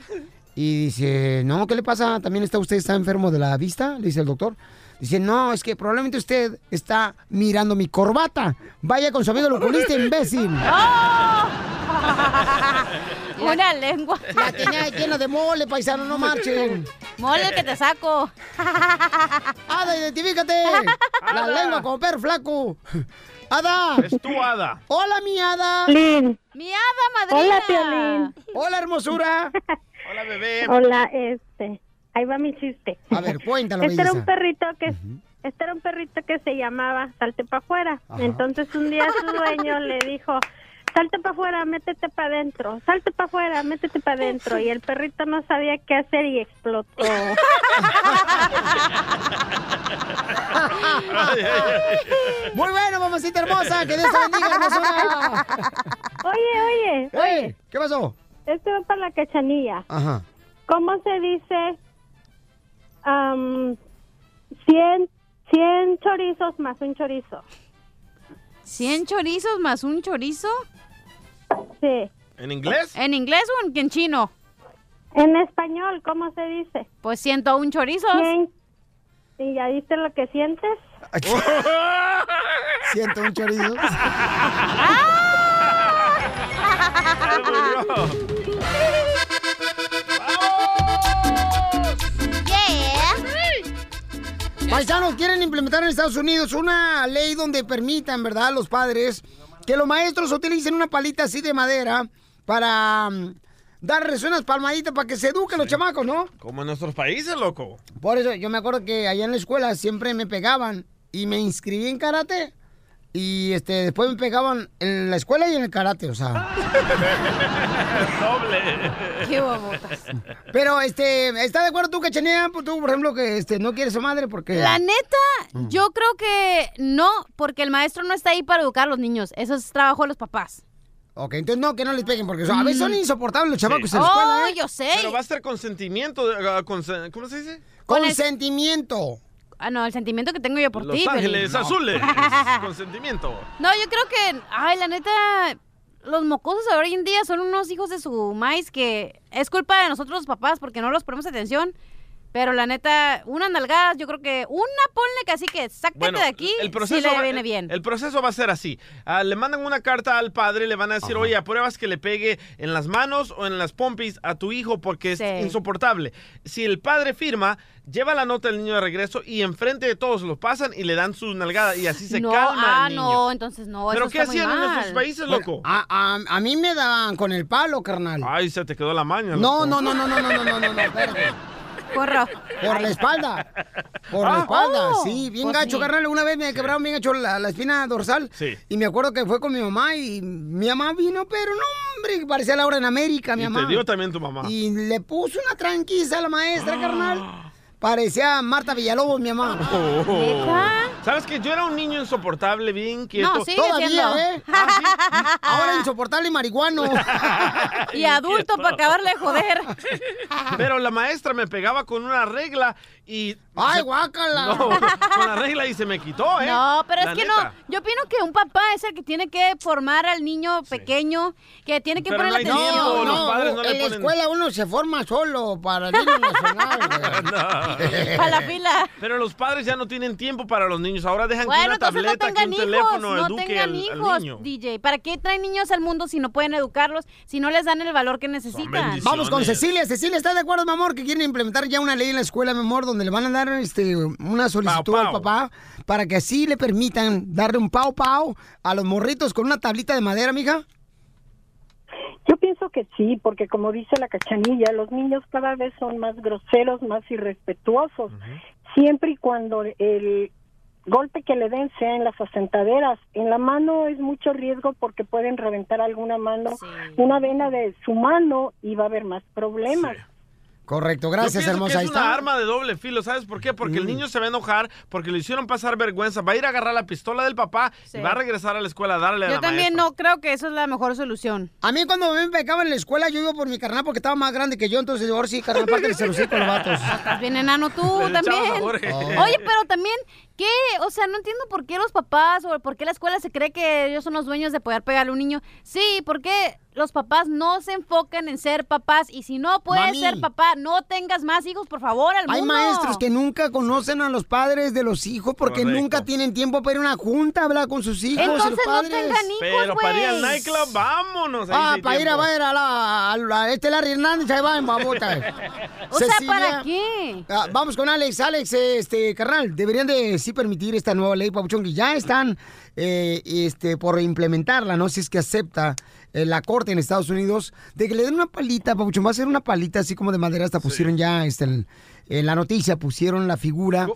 Y dice, no, ¿qué le pasa? ¿También está usted está enfermo de la vista? Le dice el doctor. Dice, no, es que probablemente usted está mirando mi corbata. Vaya con su amigo el oculista, imbécil. Una lengua. La tenía llena de mole, paisano, no marchen. Mole que te saco. Ada, identifícate. La lengua como perro flaco. Ada. Es tu hada. Hola, mi Ada. Mi hada madrina. Hola, Piolín. Hola, hermosura. Hola, bebé. Hola, este, ahí va mi chiste. A ver, cuéntalo, Este era un perrito que, este era un perrito que se llamaba Salte para afuera. Entonces un día su dueño le dijo, salte para afuera, métete para adentro, salte para afuera, métete para adentro. Y el perrito no sabía qué hacer y explotó. Muy bueno, mamacita hermosa. Que Dios te bendiga, hermosura. Oye, oye, Ey, ¿Qué pasó? esto va para la cachanilla. Ajá. ¿Cómo se dice am, 100, 100 chorizos más un chorizo? ¿Cien chorizos más un chorizo? Sí. ¿En inglés? ¿En inglés o en, en chino? En español, ¿cómo se dice? Pues ciento un chorizos. Cien- ¿Y ya viste lo que sientes? Siento un chorizo. Paisanos, quieren implementar en Estados Unidos una ley donde permitan, ¿verdad?, los padres que los maestros utilicen una palita así de madera para mm, darles unas palmaditas para que se eduquen los chamacos, ¿no? Como en nuestros países, loco. Por eso yo me acuerdo que allá en la escuela siempre me pegaban y me inscribí en karate Y este, después me pegaban en la escuela y en el karate, o sea. Doble. Qué babotas. Pero, este, ¿estás de acuerdo tú, Cachanea? Pues Tú, por ejemplo, que este, no quieres a su madre porque... La neta, yo creo que no, porque el maestro no está ahí para educar a los niños. Eso es trabajo de los papás. Ok, entonces no, que no les peguen, porque a veces son Mm. insoportables los chamacos Sí. en la escuela, Oh, ¿eh? yo sé. Pero va a ser consentimiento. de- ah, consen- ¿Cómo se dice? Consentimiento. Ah, no, el sentimiento que tengo yo por Los ti. Ángeles Piolín. Azules. consentimiento. No, yo creo que, ay, la neta, los mocosos de hoy en día son unos hijos de su maíz que es culpa de nosotros los papás porque no los ponemos atención. Pero la neta, una nalgada, yo creo que una ponle que así que sácate Bueno, de aquí el proceso, si le va, viene bien. el proceso va a ser así. Ah, le mandan una carta al padre, le van a decir, oye, apruebas que le pegue en las manos o en las pompis a tu hijo porque es Sí. insoportable. Si el padre firma, lleva la nota del niño de regreso y enfrente de todos lo pasan y le dan su nalgada y así se no, calma ah, el niño. no, entonces no, ¿Pero eso qué está muy hacían en mal. nuestros países, Bueno, loco? A, a- a mí me daban con el palo, carnal. Ay, se te quedó la maña. No, loco. no, no, no, no, no, no, no, no, no, espérate. Corro. Por la espalda. Por la Ah, espalda, oh. sí, bien Pues gacho, sí. carnal. Una vez me quebraron bien gacho la, la espina dorsal. Sí. Y me acuerdo que fue con mi mamá y mi mamá vino, pero no, hombre, parecía Laura en América, mi Y mamá. te dio también tu mamá. Y le puso una tranquisa a la maestra, carnal. Parecía Marta Villalobos, mi mamá. ¿Sabes que yo era un niño insoportable, bien quieto? No, sigue Todavía, siendo. ¿eh? Ahora insoportable y marihuano. Y adulto para acabarle de joder. Pero la maestra me pegaba con una regla y... ¡Ay, guácala! No, con la regla y se me quitó, ¿eh? No, pero La es que neta. no. Yo opino que un papá es el que tiene que formar al niño pequeño, que tiene que Pero poner no hay atención. tiempo, los No, padres no le en la ponen- escuela uno se forma solo para el himno nacional. güey. A la fila. Pero los padres ya no tienen tiempo para los niños. Ahora dejan que Bueno, una entonces no tableta, que tengan un hijos, teléfono no eduque tengan al, al hijos, niño. DJ. ¿Para qué traen niños al mundo si no pueden educarlos, si no les dan el valor que necesitan? Vamos con Cecilia. Cecilia, ¿estás de acuerdo, mi amor, que quieren implementar ya una ley en la escuela, mi amor, donde le van a dar este, una solicitud Pau, al papá para que así le permitan darle un pau pau a los morritos con una tablita de madera, mija? Yo pienso que sí, porque como dice la cachanilla, los niños cada vez son más groseros, más irrespetuosos, siempre y cuando el golpe que le den sea en las asentaderas. En la mano es mucho riesgo porque pueden reventar alguna mano, una vena de su mano y va a haber más problemas. Correcto, gracias, hermosa. que Ahí es una está. arma de doble filo, ¿sabes por qué? Porque el Mm. niño se va a enojar, porque le hicieron pasar vergüenza, va a ir a agarrar la pistola del papá Sí. y va a regresar a la escuela a darle a Yo la también maestra. no creo que eso es la mejor solución. A mí cuando me pegaban en la escuela, yo iba por mi carnal porque estaba más grande que yo, entonces ahora sí, carnal, parte del los vatos. Estás bien enano tú también. a Jorge. Oye, pero también, ¿qué? O sea, no entiendo por qué los papás o por qué la escuela se cree que ellos son los dueños de poder pegarle a un niño. Sí, porque los papás no se enfocan en ser papás y si no puedes Mami. ser papá, no tengas más hijos, por favor, al Hay mundo. maestros que nunca conocen a los padres de los hijos porque Correcto. nunca tienen tiempo para ir a una junta a hablar con sus hijos. y los Entonces no tengan hijos, Pero para ir al nightclub, vámonos. Ah, para ir a ver a la, a la- este Larry Hernández, ahí va en babota. O sea, Cecilia, ¿para qué? ah, vamos con Alex. Alex, este, carnal, deberían de sí permitir esta nueva ley, Papuchón, que ya están eh, este, por implementarla, ¿no? Si es que acepta eh, la corte en Estados Unidos, de que le den una palita, Papuchón, va a ser una palita así como de madera, hasta pusieron ya este, en, en la noticia, pusieron la figura.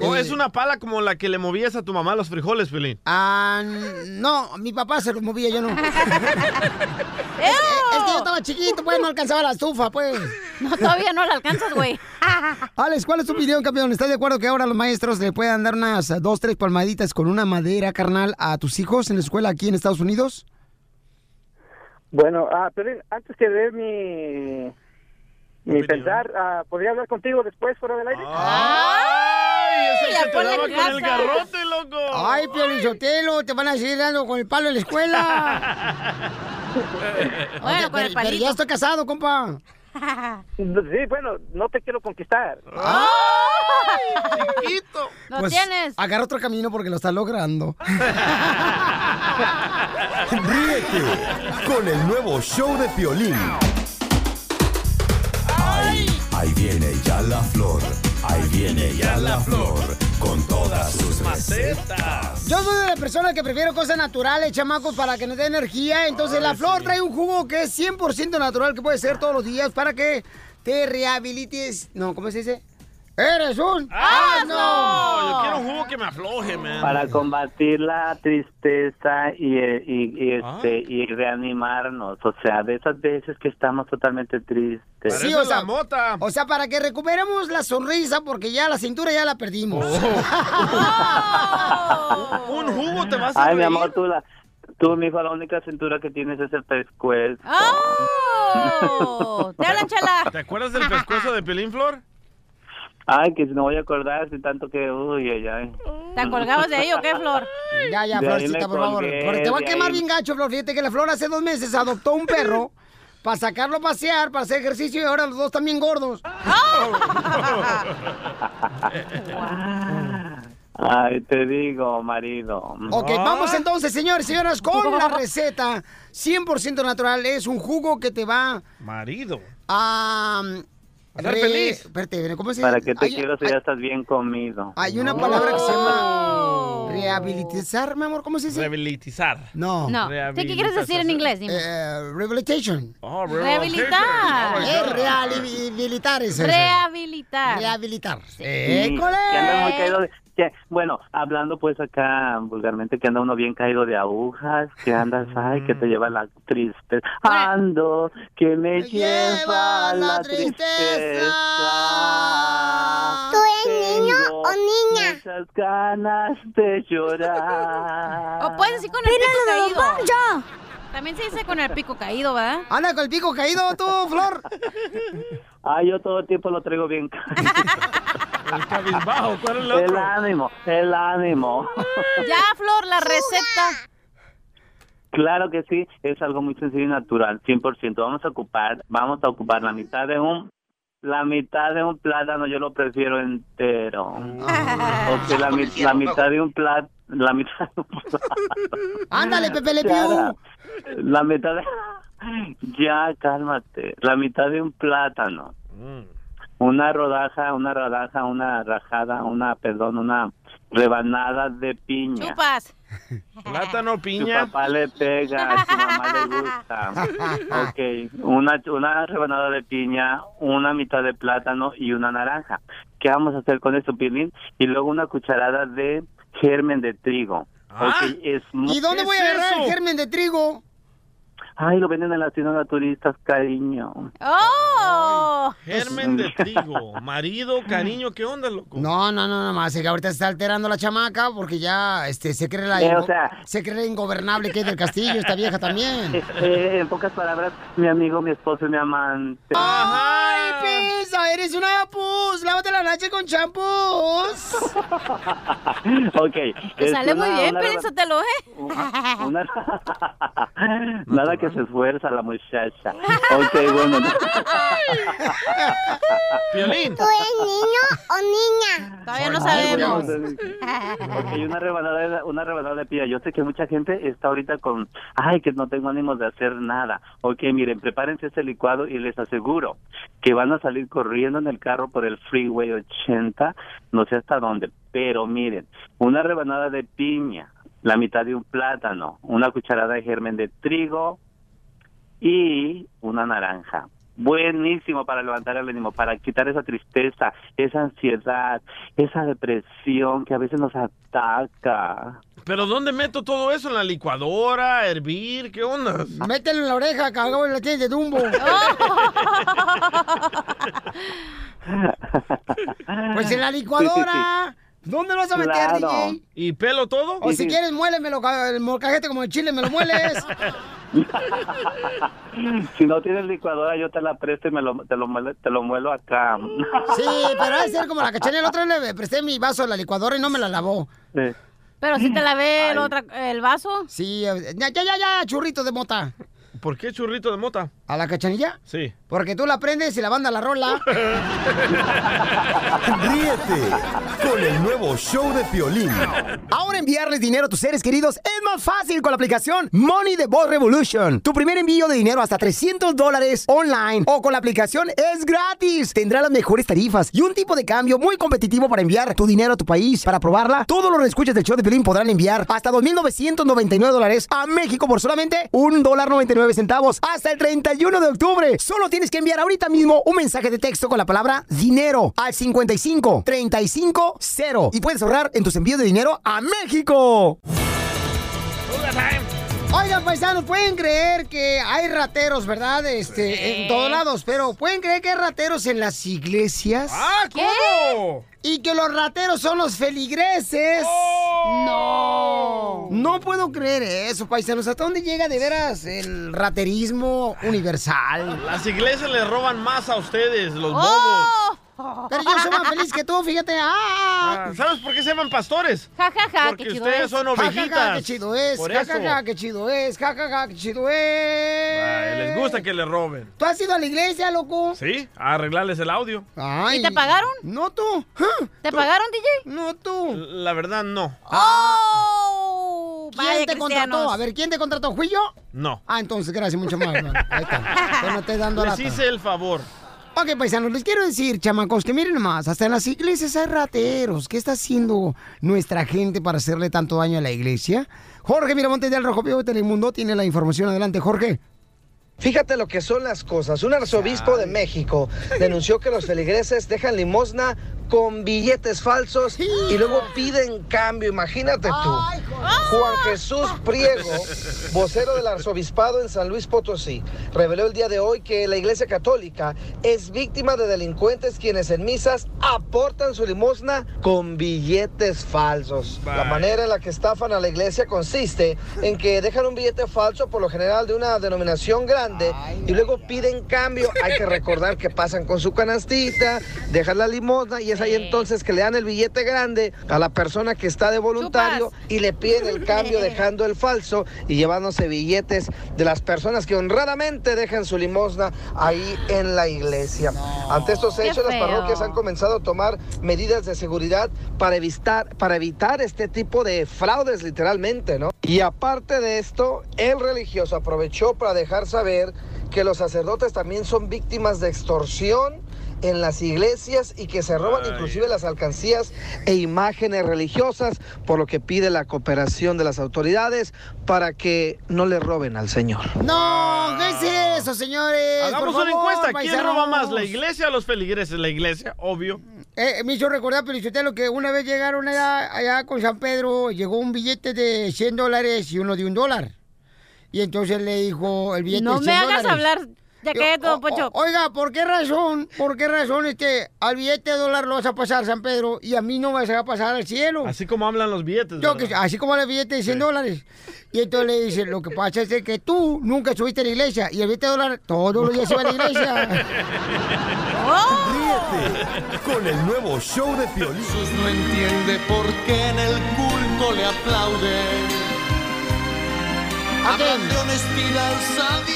¿Cómo Eh, es una pala como la que le movías a tu mamá los frijoles, Pelín? Ah, no, mi papá se los movía, yo no. es, que, es que yo estaba chiquito, pues no alcanzaba la estufa, pues. No, todavía no la alcanzas, güey. Alex, ¿cuál es tu opinión, campeón? ¿Estás de acuerdo que ahora los maestros le puedan dar unas dos, tres palmaditas con una madera carnal a tus hijos en la escuela aquí en Estados Unidos? Bueno, ah, pero antes que dé mi, mi pensar, ah, ¿podría hablar contigo después fuera del aire? ¡Ay! Ese ya que te daba con el garrote, loco. Ay, Piolizotelo, te van a seguir dando con el palo en la escuela. Bueno, con el pero- pero palito. ya estoy casado, compa. Sí, bueno, no te quiero conquistar. Chiquito. Lo Pues, tienes. Agarra otro camino porque lo está logrando. Ríete con el nuevo show de Piolín. Ahí, ahí viene ya la flor. Ahí viene ya la flor. Con todas sus recetas. Yo soy de la persona que prefiero cosas naturales, chamacos, para que nos dé energía. Entonces, la flor trae un jugo que es 100% natural, que puede ser todos los días para que te rehabilites. No, ¿cómo se dice? ¡Eres un ¡Ah, no! Yo quiero un jugo que me afloje, man. Para combatir la tristeza y, eh, y, y, este, Ah. y reanimarnos. O sea, de esas veces que estamos totalmente tristes. Sí, o sea, o sea, para que recuperemos la sonrisa, porque ya la cintura ya la perdimos. Un jugo te vas a Ay, mi amor, tú, la, tú, mijo, la única cintura que tienes es el pescuezo. ¡Oh! ¡Te hablan, chala! ¿Te acuerdas del pescuezo de Pelín Flor? Ay, que si no voy a acordar, si tanto que, uy, ay, ay. ¿Te colgabas de ahí o qué, Flor? Ya, ya, Florcita, por favor. Porque te voy a quemar bien gacho, Flor. Fíjate que la Flor hace dos meses adoptó un perro para sacarlo a pasear, para hacer ejercicio y ahora los dos están bien gordos. Ay, te digo, marido. Ok, vamos entonces, señores y señoras, con la receta 100% natural. Es un jugo que te va Marido. a... Hacer feliz. Espérate, ¿cómo se Para que te Hay- quiero si ya estás bien comido. Hay una palabra que se llama rehabilitizar, mi amor, ¿cómo se dice? Rehabilitizar. No. No. ¿Sí, ¿Qué quieres decir en inglés? Dime. Eh, rehabilitation. Oh, Rehabilitar. Eh, rehabilitar es eso. Rehabilitar. Rehabilitar. Sí, caído de- que, bueno, hablando pues acá vulgarmente que anda uno bien caído de agujas, que andas, ay, que te lleva la tristeza. Ando, que me lleva la tristeza. ¿Tú eres niño o niña? Muchas ganas de llorar. O puedes decir con el pico caído. También se dice con el pico caído, ¿verdad? Anda con el pico caído tú, Flor. Ay, yo todo el tiempo lo traigo bien. El cabizbajo, ¿cuál es el El otro? ánimo, el ánimo. Ya, Flor, la receta. Claro que sí, es algo muy sencillo y natural, 100%. Vamos a ocupar, vamos a ocupar la mitad de un la mitad de un plátano, yo lo prefiero entero. Porque la, mi- la mitad de un plátano, la mitad de un plátano. Ándale, Pepe Le. La mitad de Ya, cálmate. La mitad de un plátano. Una rodaja, una rodaja, una rajada, una, perdón, una rebanada de piña. Chupas. Plátano, Su piña. papá le pega, a su mamá le gusta. Ok, una, una rebanada de piña, una mitad de plátano y una naranja. ¿Qué vamos a hacer con esto, Pilín? Y luego una cucharada de germen de trigo. Ok, es mu- ¿Y dónde voy a agarrar el germen de trigo? Ay, lo venden en las tiendas naturistas, cariño. ¡Oh! Germen de trigo. Marido, cariño, ¿qué onda, loco? No, no, no, no más. Es que ahorita se está alterando la chamaca porque ya este, se cree la Eh, o sea- se cree la ingobernable que es del castillo, esta vieja también. Eh, eh, en pocas palabras, mi amigo, mi esposo y mi amante. ¡Ay, pisa! ¡Eres una pus! ¡Lávate la noche con champús! ok. Te sale muy una- bien, una Sotelo, ¿eh? Una... Nada que se esfuerza la muchacha. Ok, bueno. Violín. ¿Tú eres niño o niña? Todavía no sabemos. Ok, una rebanada, de, una rebanada de pilla. Yo sé que mucha gente está ahorita con, ay, que no tengo ánimos de hacer nada. Ok, miren, prepárense ese licuado y les aseguro que van a salir corriendo en el carro por el Freeway 80, no sé hasta dónde. Pero miren, una rebanada de piña, la mitad de un plátano, una cucharada de germen de trigo y una naranja. Buenísimo para levantar el ánimo, para quitar esa tristeza, esa ansiedad, esa depresión que a veces nos ataca. ¿Pero dónde meto todo eso? ¿En la licuadora? ¿Hervir? ¿Qué onda? Mételo en la oreja, cagado en la tienda de Dumbo. Pues en la licuadora. ¿Dónde lo vas a meter, Claro. DJ? ¿Y pelo todo? O si quieres, muélemelo, el molcajete como el chile, me lo mueles. si no tienes licuadora, yo te la presto y me lo, te, lo, muelo- te lo muelo acá. Sí, pero ha de ser como la cachanilla. El otro día le presté mi vaso a la licuadora y no me la lavó. Sí. Pero si te lavé el, otra, el vaso. Sí, eh, ya, ya, ya, ya, churrito de mota. ¿Por qué churrito de mota? ¿A la cachanilla? Sí. Porque tú la prendes y la banda la rola. Ríete con el nuevo show de Piolín. Ahora enviarles dinero a tus seres queridos es más fácil con la aplicación Money the Boss Revolution. Tu primer envío de dinero hasta 300 dólares online o con la aplicación es gratis. Tendrá las mejores tarifas y un tipo de cambio muy competitivo para enviar tu dinero a tu país. Para probarla, todos los escuchas del show de Pelín podrán enviar hasta 2.999 dólares a México por solamente un dólar 99 centavos hasta el 31 31 de octubre. Solo tienes que enviar ahorita mismo un mensaje de texto con la palabra dinero al 55 35 0 y puedes ahorrar en tus envíos de dinero a México. Oigan, paisanos, pueden creer que hay rateros, ¿verdad? Este, en todos lados, pero pueden creer que hay rateros en las iglesias. ¡Ah, cómo! Y que los rateros son los feligreses. No. No puedo creer eso, paisanos. ¿Hasta dónde llega de veras el raterismo universal? Las iglesias le roban más a ustedes, los ¡Oh! bobos. Pero yo soy más feliz que tú, fíjate. ¡Ah! Ah, ¿Sabes por qué se llaman pastores? Ja, ja, ja, Porque qué chido ustedes es. son Ja, ja, ja, ovejitas. qué chido es. Por Ja, eso. ja, ja, qué chido es. Ja, ja, ja, qué chido es. Ay, les gusta que le roben. ¿Tú has ido a la iglesia, loco? ¿Sí? A arreglarles el audio. Ay. ¿Y te pagaron? No tú. ¿Te pagaron, DJ? No tú. La verdad, no. ¡Oh! ¿Quién Vaya te contrató? A ver, ¿quién te contrató? ¿Fui yo? No. Ah, entonces, gracias mucho más. man. Ahí está. Yo no estoy dando Les lata. hice el favor. Ok, paisanos, les quiero decir, chamacos, que miren más, hasta en las iglesias hay rateros. ¿Qué está haciendo nuestra gente para hacerle tanto daño a la iglesia? Jorge Miramontes del Rojo Vivo de Telemundo tiene la información. Adelante, Jorge. Fíjate lo que son las cosas. Un arzobispo de México denunció que los feligreses dejan limosna con billetes falsos y luego piden cambio. Imagínate tú. Juan Jesús Priego, vocero del arzobispado en San Luis Potosí, reveló el día de hoy que la Iglesia Católica es víctima de delincuentes quienes en misas aportan su limosna con billetes falsos. La manera en la que estafan a la iglesia consiste en que dejan un billete falso, por lo general de una denominación grande, y luego piden cambio. Hay que recordar que pasan con su canastita, dejan la limosna y es ahí entonces que le dan el billete grande a la persona que está de voluntario y le piden el cambio dejando el falso y llevándose billetes de las personas que honradamente dejan su limosna ahí en la iglesia. Ante estos hechos, las parroquias han comenzado a tomar medidas de seguridad para evitar, para evitar este tipo de fraudes literalmente, ¿no? Y aparte de esto, el religioso aprovechó para dejar saber que los sacerdotes también son víctimas de extorsión en las iglesias y que se roban inclusive las alcancías e imágenes religiosas, por lo que pide la cooperación de las autoridades para que no le roben al Señor. No, ¿qué es eso, señores? Hagamos Por una favor, encuesta. ¿Quién paisanos. roba más, la iglesia o los feligreses? La iglesia, obvio. Eh, me hizo recordar, Pelichotelo, que una vez llegaron allá, allá con San Pedro, llegó un billete de 100 dólares y uno de un dólar. Y entonces le dijo el billete No de 100 me hagas dólares. hablar. Ya Digo, que todo, Pocho. Oiga, ¿por qué razón, por qué razón este, al billete de dólar lo vas a pasar, San Pedro, y a mí no me vas a pasar al cielo? Así como hablan los billetes. Yo así como el billete de 100 dólares. Y entonces le dice, lo que pasa es que tú nunca estuviste a la iglesia y el billete de dólar todos los días se va a la iglesia. Ríete con el nuevo show de Piolín. no entiende por qué en el culto le aplauden.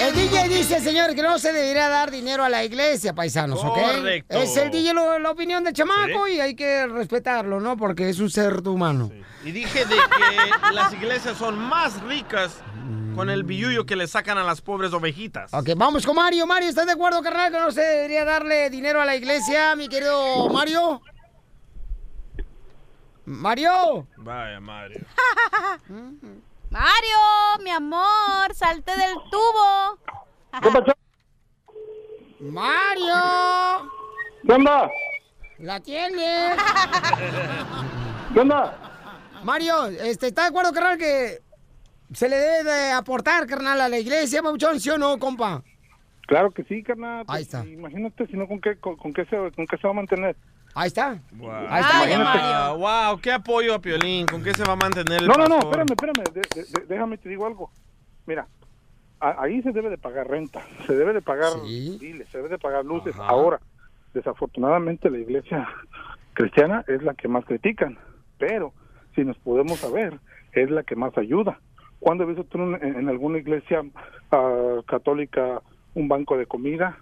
El DJ dice, señor, que no se debería dar dinero a la iglesia, paisanos, ¿ok? Correcto. Es el DJ lo- la opinión del chamaco y hay que respetarlo, ¿no? Porque es un ser humano. Y dije de que las iglesias son más ricas con el billullo que le sacan a las pobres ovejitas. Ok, vamos con Mario. Mario, ¿estás de acuerdo, carnal, que no se debería darle dinero a la iglesia, mi querido Mario? Mario. Vaya, Mario. Mario, mi amor, salte del tubo. ¿Qué pasó? Mario. ¿Qué onda? La tienes. ¿Qué onda? Mario, este, ¿está de acuerdo, carnal, que se le debe de aportar, carnal, a la iglesia, Mauchón, sí o no, compa? Claro que sí, carnal. Ahí está. Imagínate, si no, ¿con qué, con, con qué, se, ¿con qué se va a mantener? Ahí está. Wow. Ahí está, Ay, Mario. Mario. Wow, qué apoyo a Piolín. ¿Con qué se va a mantener el No, no, no, espérame, espérame. de- de- de- déjame te digo algo. Mira, a- ahí se debe de pagar renta, se debe de pagar biles, se debe de pagar luces. Ahora, desafortunadamente la iglesia cristiana es la que más critican, pero si nos podemos saber, es la que más ayuda. ¿Cuándo visto tú en, en alguna iglesia ah, católica un banco de comida?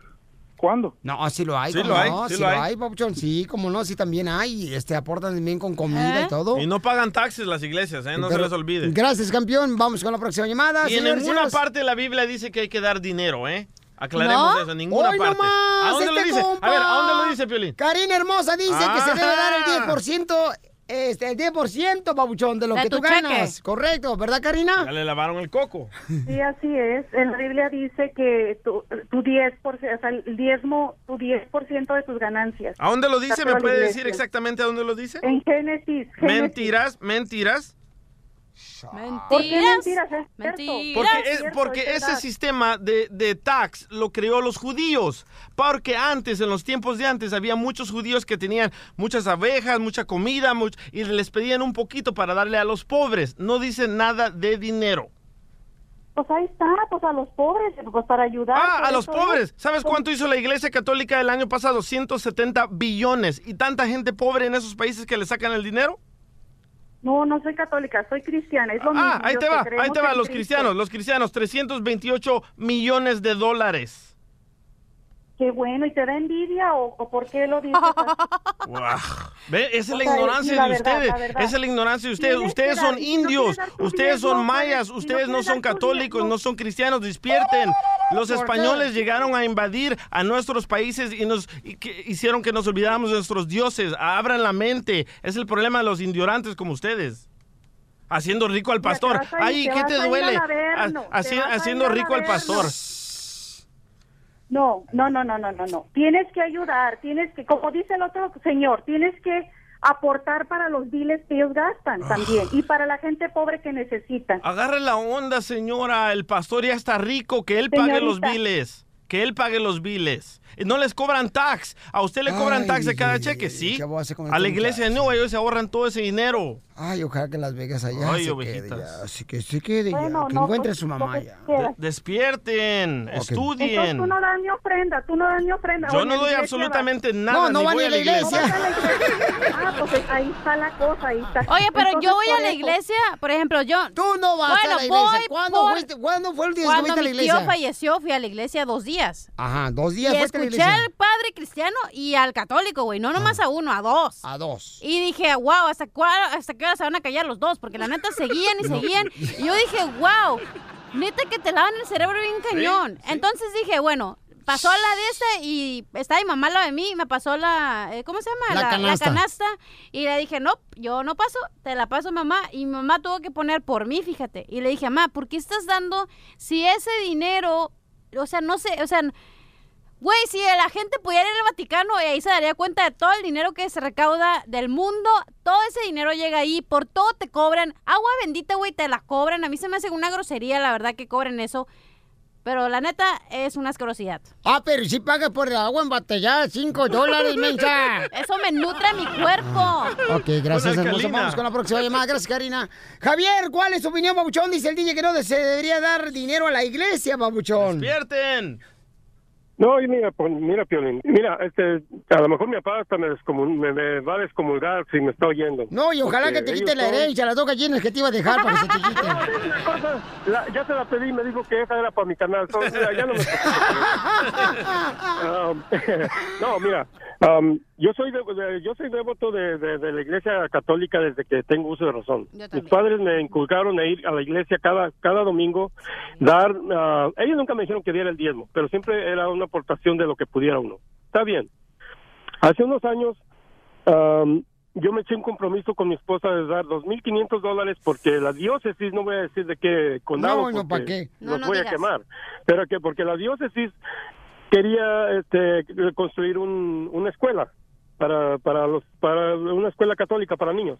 ¿Cuándo? No, sí lo hay, Sí lo hay, no, sí sí lo lo hay. hay, Papuchón, sí, como no, sí también hay, este, aportan también con comida y todo. Y no pagan taxes las iglesias, ¿eh? No Pero- se les olvide. Gracias, campeón, vamos con la próxima llamada. Y en ninguna parte de la Biblia dice que hay que dar dinero, ¿eh? Aclaremos ¿No? eso, en ninguna Hoy parte. nomás, ¿A dónde lo este dice? compa. A ver, ¿a dónde lo dice, Piolín? Karina Hermosa dice que se debe dar el Ah. 10% este, el 10%, babuchón, de lo De que tu tú cheque. ganas. Correcto, ¿verdad, Karina? Ya le lavaron el coco. Sí, así es. En la Biblia dice que tu, tu 10%, o sea, el diezmo, tu 10% de tus ganancias. ¿A dónde lo dice? ¿Me puede decir exactamente a dónde lo dice? En Génesis. Génesis. Mentiras, mentiras. ¿Por qué mentiras? Es. Porque, es, cierto, porque es ese sistema de, de tax lo creó los judíos. Porque antes, en los tiempos de antes, había muchos judíos que tenían muchas abejas, mucha comida, much- y les pedían un poquito para darle a los pobres. No dice nada de dinero. Pues ahí está, pues a los pobres, pues para ayudar. Ah, a los pobres. es. ¿Sabes cuánto hizo la Iglesia Católica el año pasado? 170 billones. ¿Y tanta gente pobre en esos países que le sacan el dinero? No, no soy católica, soy cristiana, es lo mismo. Ah, ahí te va, ahí te va, los cristianos, los cristianos, 328 millones de dólares. Qué bueno, ¿y te da envidia o, o por qué lo dices? Ve, esa es la ignorancia de ustedes. Esa es la ignorancia de ustedes. Ustedes son indios, ustedes son mayas, ustedes no son católicos, no son cristianos, despierten. Los españoles llegaron a invadir a nuestros países y nos y que hicieron que nos olvidáramos de nuestros dioses. Abran la mente. Es el problema de los indiorantes como ustedes. Haciendo rico al pastor. Ay, ¿qué te duele? haciendo rico al pastor. No, no, no, no, no, no, no. Tienes que ayudar, tienes que, como dice el otro señor, tienes que aportar para los biles que ellos gastan también y para la gente pobre que necesita. Agarre la onda, señora. El pastor ya está rico. Que él pague los biles. Que él pague los biles. Y No les cobran tax. A usted le cobran Ay, tax de cada cheque, ¿sí? ¿qué voy a hacer con A la iglesia no, ellos se ahorran todo ese dinero. Ay, ojalá que Las Vegas allá Ay, se ovejitas. quede ya. Así que se quede Bueno, ya. Que no, encuentre pues, su mamá ya. quieras. Despierten, Entonces estudien. tú no das ni ofrenda, tú no das ni ofrenda. Yo no ¿a la doy absolutamente vas? nada, No, no ni va voy ni a a la iglesia. ¿No vas a la iglesia? Ah, pues ahí está la cosa, ahí está. Oye, pero Entonces, yo voy a la iglesia, por ejemplo, yo... Tú no vas bueno, a la iglesia. voy ¿Cuándo, por- fuiste- ¿Cuándo fue el día que Cuando fuiste a la mi iglesia? tío falleció, fui a la iglesia dos días. Ajá, dos días y fuiste a la escuché al padre cristiano y al católico, güey. No nomás a uno, a dos. A dos. Y dije, wow, ¿hasta, cua- ¿hasta qué hora se van a callar los dos? Porque la neta seguían y seguían. Y yo dije, wow, neta que te lavan el cerebro bien cañón. Entonces dije, bueno, pasó la de ese y está mi mamá lado de mí y me pasó la, eh, ¿cómo se llama? La canasta. canasta. Y le dije, no, yo no paso, te la paso mamá. Y mi mamá tuvo que poner por mí, fíjate. Y le dije, mamá, ¿por qué estás dando si ese dinero, o sea, no sé, o sea... Güey, si la gente pudiera ir al Vaticano y ahí se daría cuenta de todo el dinero que se recauda del mundo, todo ese dinero llega ahí, por todo te cobran. Agua bendita, güey, te la cobran. A mí se me hace una grosería, la verdad, que cobren eso. Pero la neta es una asquerosidad. Ah, pero si pagas por el agua embotellada, cinco dólares, mensa. Eso me nutre mi cuerpo. Ok, gracias, alcalina. Vamos con la próxima llamada. Gracias, Karina. Javier, ¿cuál es tu opinión, babuchón? Dice el DJ que no se debería dar dinero a la iglesia, babuchón. ¡Despierten! No, y mira, pues, mira, Piolín, mira, este, a lo mejor mi papá hasta me, me, me va a descomulgar si me está oyendo. No, y ojalá que te quite la son- herencia, las dos gallinas que te iba a dejar para que se te quite. La- ya se la pedí, me dijo que esa era para mi canal. entonces, ya no me... Um, no, mira, um, yo soy de- de- yo soy devoto de, de- de la Iglesia Católica desde que tengo uso de razón. Mis padres me inculcaron a ir a la iglesia cada cada domingo, dar. ah, ellos nunca me dijeron que diera el diezmo, pero siempre era una aportación de lo que pudiera uno. Está bien. Hace unos años um, yo me eché un compromiso con mi esposa de dar 2.500 dólares porque la diócesis, no voy a decir de qué condado, No, no, porque ¿pa' qué? los No, no voy digas. a quemar, pero que porque la diócesis quería este, construir un, una escuela para para los para una escuela católica para niños.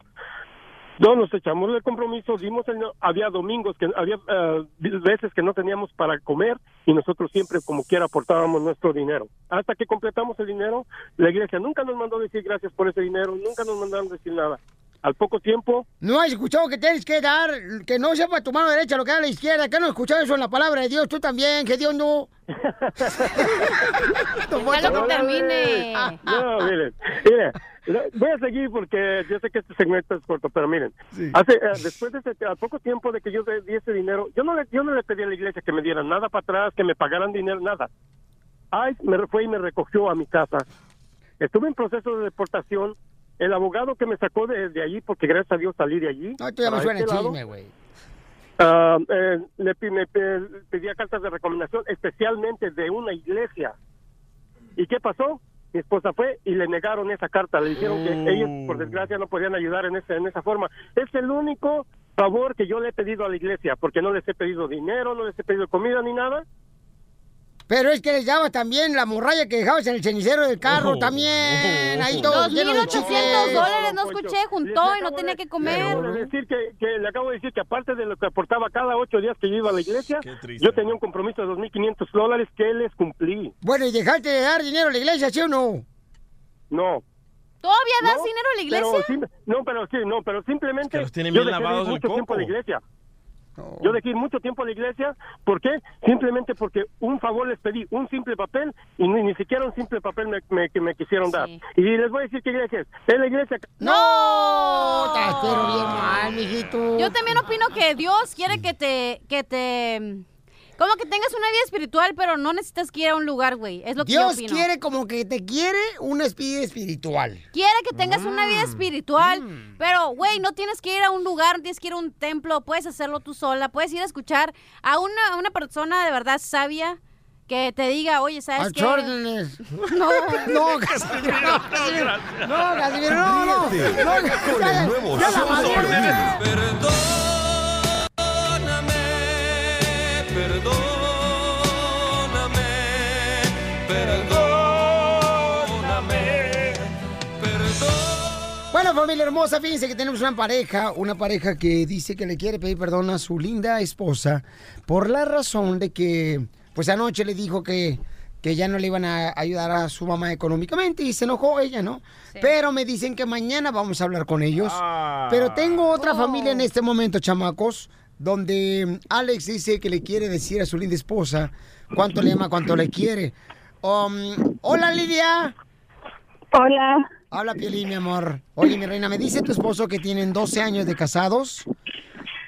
No, nos echamos el compromiso, dimos el, había domingos que había eh, veces que no teníamos para comer y nosotros siempre como quiera aportábamos nuestro dinero. Hasta que completamos el dinero, la iglesia nunca nos mandó decir gracias por ese dinero, nunca nos mandaron decir nada. Al poco tiempo, No has escuchado que tienes que dar, que no sepa tu mano derecha lo que da la izquierda, que no has escuchado eso en la palabra de Dios, tú también, que Dios no. Déjalo que termine. No, miren, miren, voy a seguir porque yo sé que este segmento es corto, pero miren, hace eh, después de ese, a poco tiempo de que yo di ese dinero, yo no le, yo no le pedí a la iglesia que me dieran nada para atrás, que me pagaran dinero, nada. Ay, me fue y me recogió a mi casa. Estuve en proceso de deportación. El abogado que me sacó de, de allí, porque gracias a Dios salí de allí. No, esto ya me suena este chisme, güey. Ah, eh, le me pedía cartas de recomendación, especialmente de una iglesia. ¿Y qué pasó? mi esposa fue y le negaron esa carta, le dijeron que Oh. ellos por desgracia no podían ayudar en esa, en esa forma. Es el único favor que yo le he pedido a la iglesia, porque no les he pedido dinero, no les he pedido comida ni nada. Pero es que les llama también la morralla que dejabas en el cenicero del carro, Oh. también. Ahí todo lleno de 2.800 chicles. dólares, no escuché, juntó y no tenía que Le comer. acabo de decir que, que- le acabo de decir que aparte de lo que aportaba cada ocho días que yo iba a la iglesia, yo tenía un compromiso de 2.500 dólares que les cumplí. Bueno, ¿y dejaste de dar dinero a la iglesia, sí o no? No. ¿Todavía das No, dinero a la iglesia? pero no, pero sí, no, pero simplemente los tienen yo bien de ir lavados el mucho tiempo a la coco. Yo dejé ir mucho tiempo a la iglesia, ¿por qué? Simplemente porque un favor les pedí, un simple papel, y ni, ni siquiera un simple papel me, me- que me quisieron dar. Y les voy a decir qué iglesia es. Es la iglesia... ¡No! Te bien mal, mijito. Yo también opino que Dios quiere que te, que te, como que tengas una vida espiritual, pero no necesitas que ir a un lugar, güey. Es lo que yo Dios opino. quiere como que te quiere una espíritu espiritual. Quiere que tengas una Mm. vida espiritual, pero, güey, no tienes que ir a un lugar, no tienes que ir a un templo, puedes hacerlo tú sola, puedes ir a escuchar a una, a una persona de verdad sabia que te diga, oye, ¿sabes A qué? órdenes. No, No, Casimiro, no, Casimiro. No, Casimiro, no, no. Ríete No, con ya- el nuevo ya la show de madre. Piolín. Perdóname, perdóname, perdóname. Bueno, familia hermosa, fíjense que tenemos una pareja, una pareja que dice que le quiere pedir perdón a su linda esposa por la razón de que, pues anoche le dijo que, que ya no le iban a ayudar a su mamá económicamente y se enojó ella, ¿no? Pero me dicen que mañana vamos a hablar con ellos. Pero tengo otra familia en este momento, chamacos, donde Alex dice que le quiere decir a su linda esposa cuánto le ama, cuánto le quiere. Um, hola, Lidia. Hola. Habla, Pielín, mi amor. Oye, mi reina, me dice tu esposo que tienen 12 años de casados.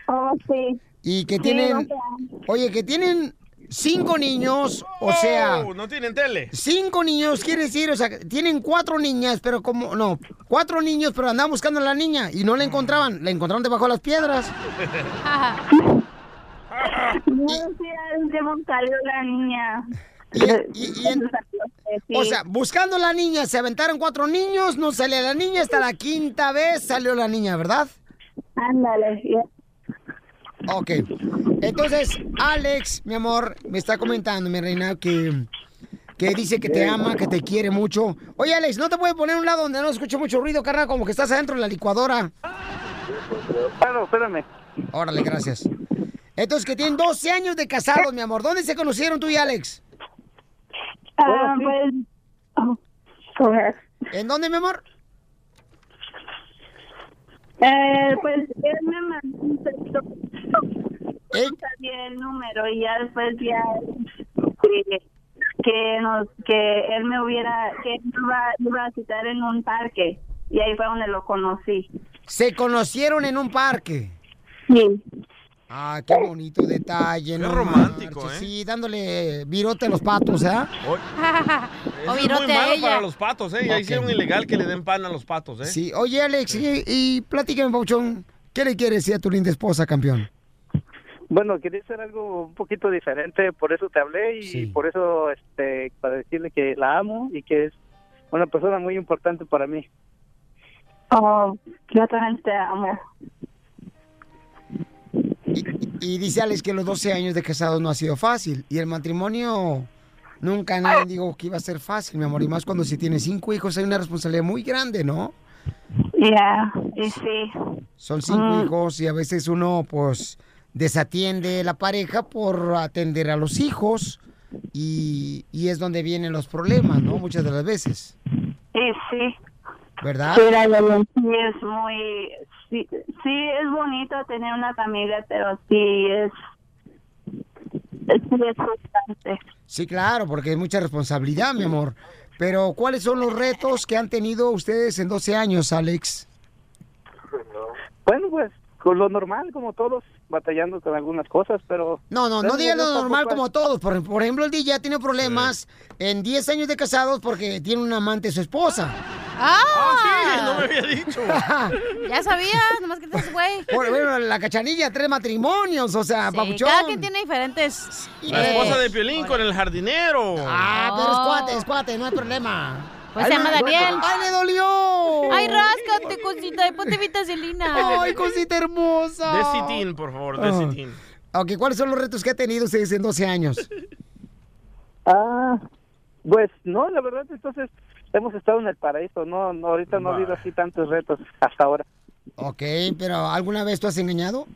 Oh, sí. Y que tienen... 12 años. Oye, que tienen cinco niños, o sea... Oh, no tienen tele. Cinco niños, quiere decir, o sea, tienen cuatro niñas, pero como, no, cuatro niños, pero andaban buscando a la niña y no la encontraban, la encontraron debajo de las piedras. No sé de buscarlo la niña. Sí. O sea, buscando a la niña, se aventaron cuatro niños, no salía la niña, hasta la quinta vez salió la niña, ¿verdad? Ándale, ya. Ok. Entonces, Alex, mi amor, me está comentando, mi reina, que, que dice que te ama, que te quiere mucho. Oye, Alex, ¿no te puedes poner a un lado donde no escuche mucho ruido, carnal? Como que estás adentro de la licuadora. Claro, espérame. Órale, gracias. Entonces, que tienen 12 años de casados, mi amor. ¿Dónde se conocieron tú y Alex? Ah, pues, oh. ¿En dónde, mi amor? Eh, pues él me mandó un texto. No sabía el número y ya después ya que, que nos que él me hubiera que él me iba, iba a citar en un parque y ahí fue donde lo conocí. Se conocieron en un parque. Sí. Ah, qué bonito detalle, ¿no? romántico, marches, ¿eh? Sí, dándole virote a los patos, ¿eh? Eso es muy malo para los patos, ¿eh? Ya Ok. hicieron ilegal que le den pan a los patos, ¿eh? Sí, oye, Alex, y, y platícame, Pauchón, ¿qué le quieres decir a tu linda esposa, campeón? Bueno, quería hacer algo un poquito diferente, por eso te hablé y por eso, este, para decirle que la amo y que es una persona muy importante para mí. Oh, yo también te amo. Y dice Alex que los 12 años de casados no ha sido fácil. Y el matrimonio nunca nadie dijo que iba a ser fácil, mi amor. Y más cuando si tienes cinco hijos hay una responsabilidad muy grande, ¿no? Ya, y sí. Son cinco Mm. hijos y a veces uno pues desatiende la pareja por atender a los hijos y, y es donde vienen los problemas, ¿no? Muchas de las veces, sí. ¿verdad? Sí, verdad, sí es muy, sí, sí es bonito tener una familia, pero sí es, sí es frustrante. Sí, claro, porque es mucha responsabilidad, mi amor. Pero ¿cuáles son los retos que han tenido ustedes en 12 años, Alex? Bueno, pues con lo normal, como todos, batallando con algunas cosas, pero... No, no, no digan lo normal como todos. Por, por ejemplo, el DJ ya tiene problemas en 10 años de casados porque tiene un amante su esposa. ¡Ah! sí, no me había dicho. Ya sabía, nomás que te güey. Por- bueno, la cachanilla, tres matrimonios, o sea, Sí, papuchón. cada quien tiene diferentes... La esposa de Piolín con el jardinero. Ah, pero es cuate, es cuate, no hay problema. Pues se llama Daniel. ¡Ay, le dolió! Ay, ráscate, cosita, y ponte vitacilina. ¡Ay, cosita hermosa! Decitín, por favor, Ah. decitín. Ok, ¿cuáles son los retos que ha tenido ustedes en 12 años? Ah, pues no, la verdad, entonces hemos estado en el paraíso, no, no ahorita no ha habido así tantos retos hasta ahora. Ok, pero ¿alguna vez tú has engañado?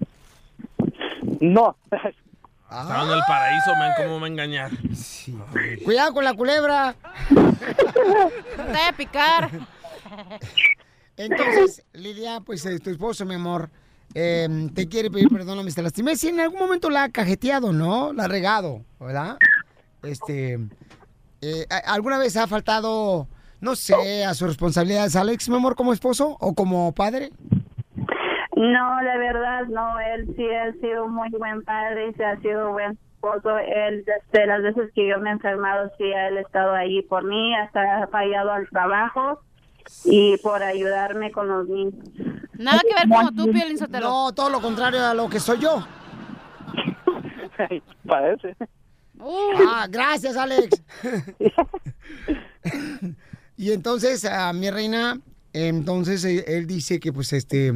No. Estaba en el paraíso, man, ¿cómo me va a engañar? Cuidado con la culebra. Te voy a picar. Entonces, Lidia, pues eh, tu esposo, mi amor, eh, te quiere pedir perdón a Mr. Lastimé. Si en algún momento la ha cajeteado, ¿no? La ha regado, ¿verdad? Este, eh, ¿a- ¿alguna vez ha faltado, no sé, a sus responsabilidades, Alex, mi amor, como esposo o como padre? No, la verdad, no. Él sí ha sido muy buen padre, sí ha sido buen esposo. Él, desde las veces que yo me he enfermado, sí, él ha estado ahí por mí, hasta ha fallado al trabajo y por ayudarme con los niños. Nada que ver como tú, Piolín Sotelo. No, todo lo contrario a lo que soy yo. Parece. Ah, gracias, Alex. y entonces, a mi reina, entonces eh, él dice que, pues, este,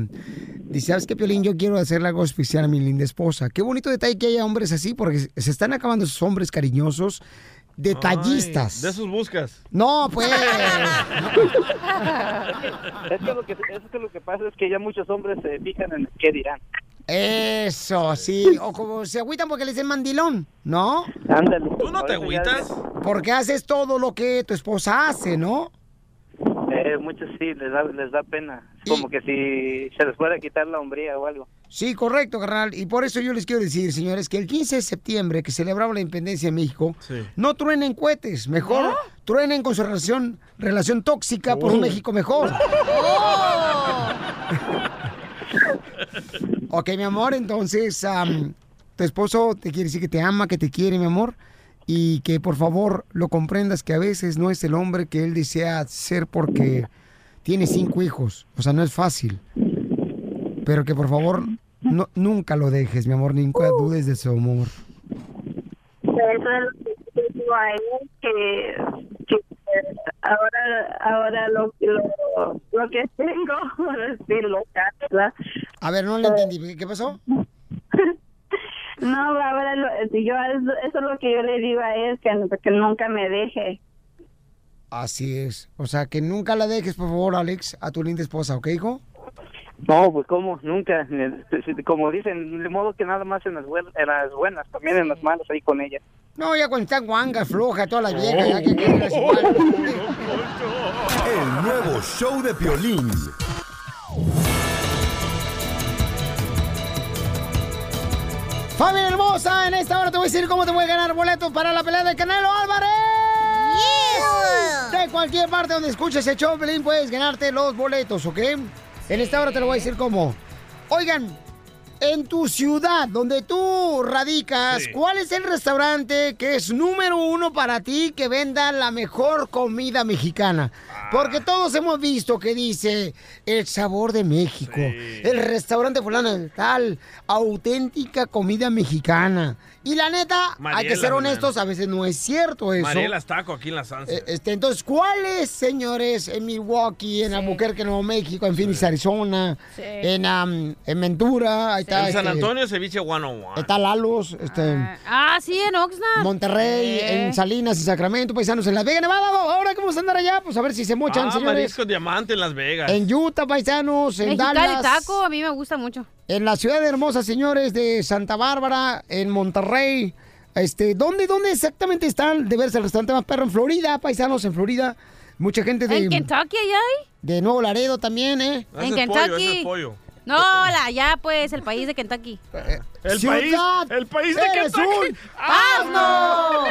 dice, ¿sabes qué, Piolín? Yo quiero hacerle algo especial a mi linda esposa. Qué bonito detalle que haya hombres así, porque se están acabando esos hombres cariñosos, detallistas. Ay, de sus buscas. No, pues. es, que lo que, es que lo que pasa es que ya muchos hombres se fijan en qué dirán. Eso, sí. O como se agüitan porque les dicen mandilón, ¿no? Ándale. ¿Tú no te agüitas? Porque haces todo lo que tu esposa hace, ¿no? Eh, muchos sí, les da, les da pena. Como que si se les fuera a quitar la hombría o algo. Sí, correcto, carnal. Y por eso yo les quiero decir, señores, que el 15 de septiembre, que celebraba la independencia de México, no truenen cohetes, mejor truenen con su relación, relación tóxica por un Oh. México mejor. ok, mi amor, entonces, am, tu esposo te quiere decir que te ama, que te quiere, mi amor, y que por favor lo comprendas que a veces no es el hombre que él desea ser porque tiene cinco hijos. O sea, no es fácil. Pero que por favor no, nunca lo dejes, mi amor, nunca dudes de su amor. Eso es lo que eh, ahora, ahora lo, lo, lo que tengo, por decirlo, ¿verdad? A ver, no le entendí. ¿Qué pasó? No, ahora lo, yo, eso, es lo que yo le digo a él, que, que nunca me deje. Así es. O sea, que nunca la dejes, por favor, Alex, a tu linda esposa, ¿ok, hijo? No, pues cómo, nunca. Eh, Como dicen, de modo que nada más en las, buen- en las buenas, también en las malas ahí con ella. No, ya cuando están guangas, floja, todas las viejas, ya que quieras igual. El nuevo show de Piolín. Familia hermosa, en esta hora te voy a decir cómo te voy a ganar boletos para la pelea de Canelo Álvarez. De cualquier parte donde escuches el show, puedes ganarte los boletos, ¿ok? En esta hora te lo voy a decir cómo. Oigan, en tu ciudad donde tú radicas, ¿cuál es el restaurante que es número uno para ti que venda la mejor comida mexicana? Porque todos hemos visto que dice el sabor de México, el restaurante fulano de tal, auténtica comida mexicana. Y la neta, hay que ser man. honestos, a veces no es cierto eso. Mariela Taco aquí en la Sansa. Eh, Este, entonces, ¿cuáles, señores, en Milwaukee, en Albuquerque, Nuevo México, en Phoenix, Arizona, Sí. en, am, en Ventura, ahí está, en San este, Antonio, ceviche 101. está Lalos, este, Ah, sí, en Oxnard. Monterrey, en Salinas y Sacramento, paisanos en Las Vegas, Nevada, ahora vamos a andar allá, pues a ver si se mochan, ah, señores. marisco diamante en Las Vegas. En Utah, paisanos, en Mexicali Dallas. taco, a mí me gusta mucho. En la ciudad hermosa, señores, de Santa Bárbara, en Monterrey. Este, ¿dónde, dónde exactamente están de verse el restaurante más perro? En Florida, paisanos, en Florida. Mucha gente de... ¿En Kentucky hay? De Nuevo Laredo también, ¿eh? En Kentucky. No, la, ya pues, el país de Kentucky. El Ciudad, país, el país de Kentucky. un ¡Asno!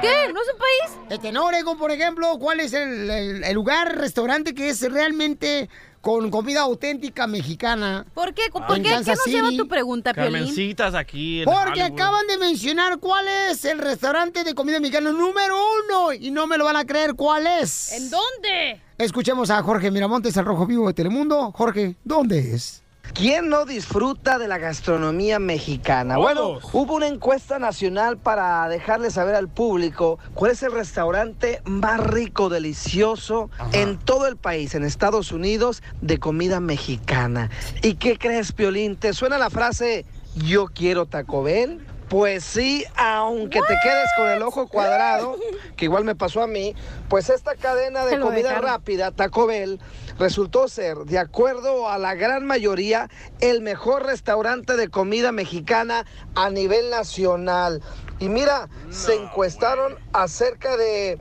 ¿Qué? ¿No es un país? Este, en Oregon, por ejemplo, ¿cuál es el, el- el lugar, restaurante que es realmente con comida auténtica mexicana? ¿Por qué? ¿Por En qué? ¿Qué nos lleva tu pregunta, Piolín? Carmencitas aquí en Porque Hollywood. acaban de mencionar cuál es el restaurante de comida mexicana número uno y no me lo van a creer cuál es. ¿En dónde? Escuchemos a Jorge Miramontes, al Rojo Vivo de Telemundo. Jorge, ¿dónde es? ¿Quién no disfruta de la gastronomía mexicana? Bueno, hubo una encuesta nacional para dejarle saber al público cuál es el restaurante más rico, delicioso en todo el país, en Estados Unidos, de comida mexicana. ¿Y qué crees, Piolín? ¿Te suena la frase yo quiero Taco Bell? Pues sí, aunque te quedes con el ojo cuadrado, que igual me pasó a mí, pues esta cadena de comida dejaron. rápida, Taco Bell, resultó ser, de acuerdo a la gran mayoría, el mejor restaurante de comida mexicana a nivel nacional. Y mira, se encuestaron a cerca de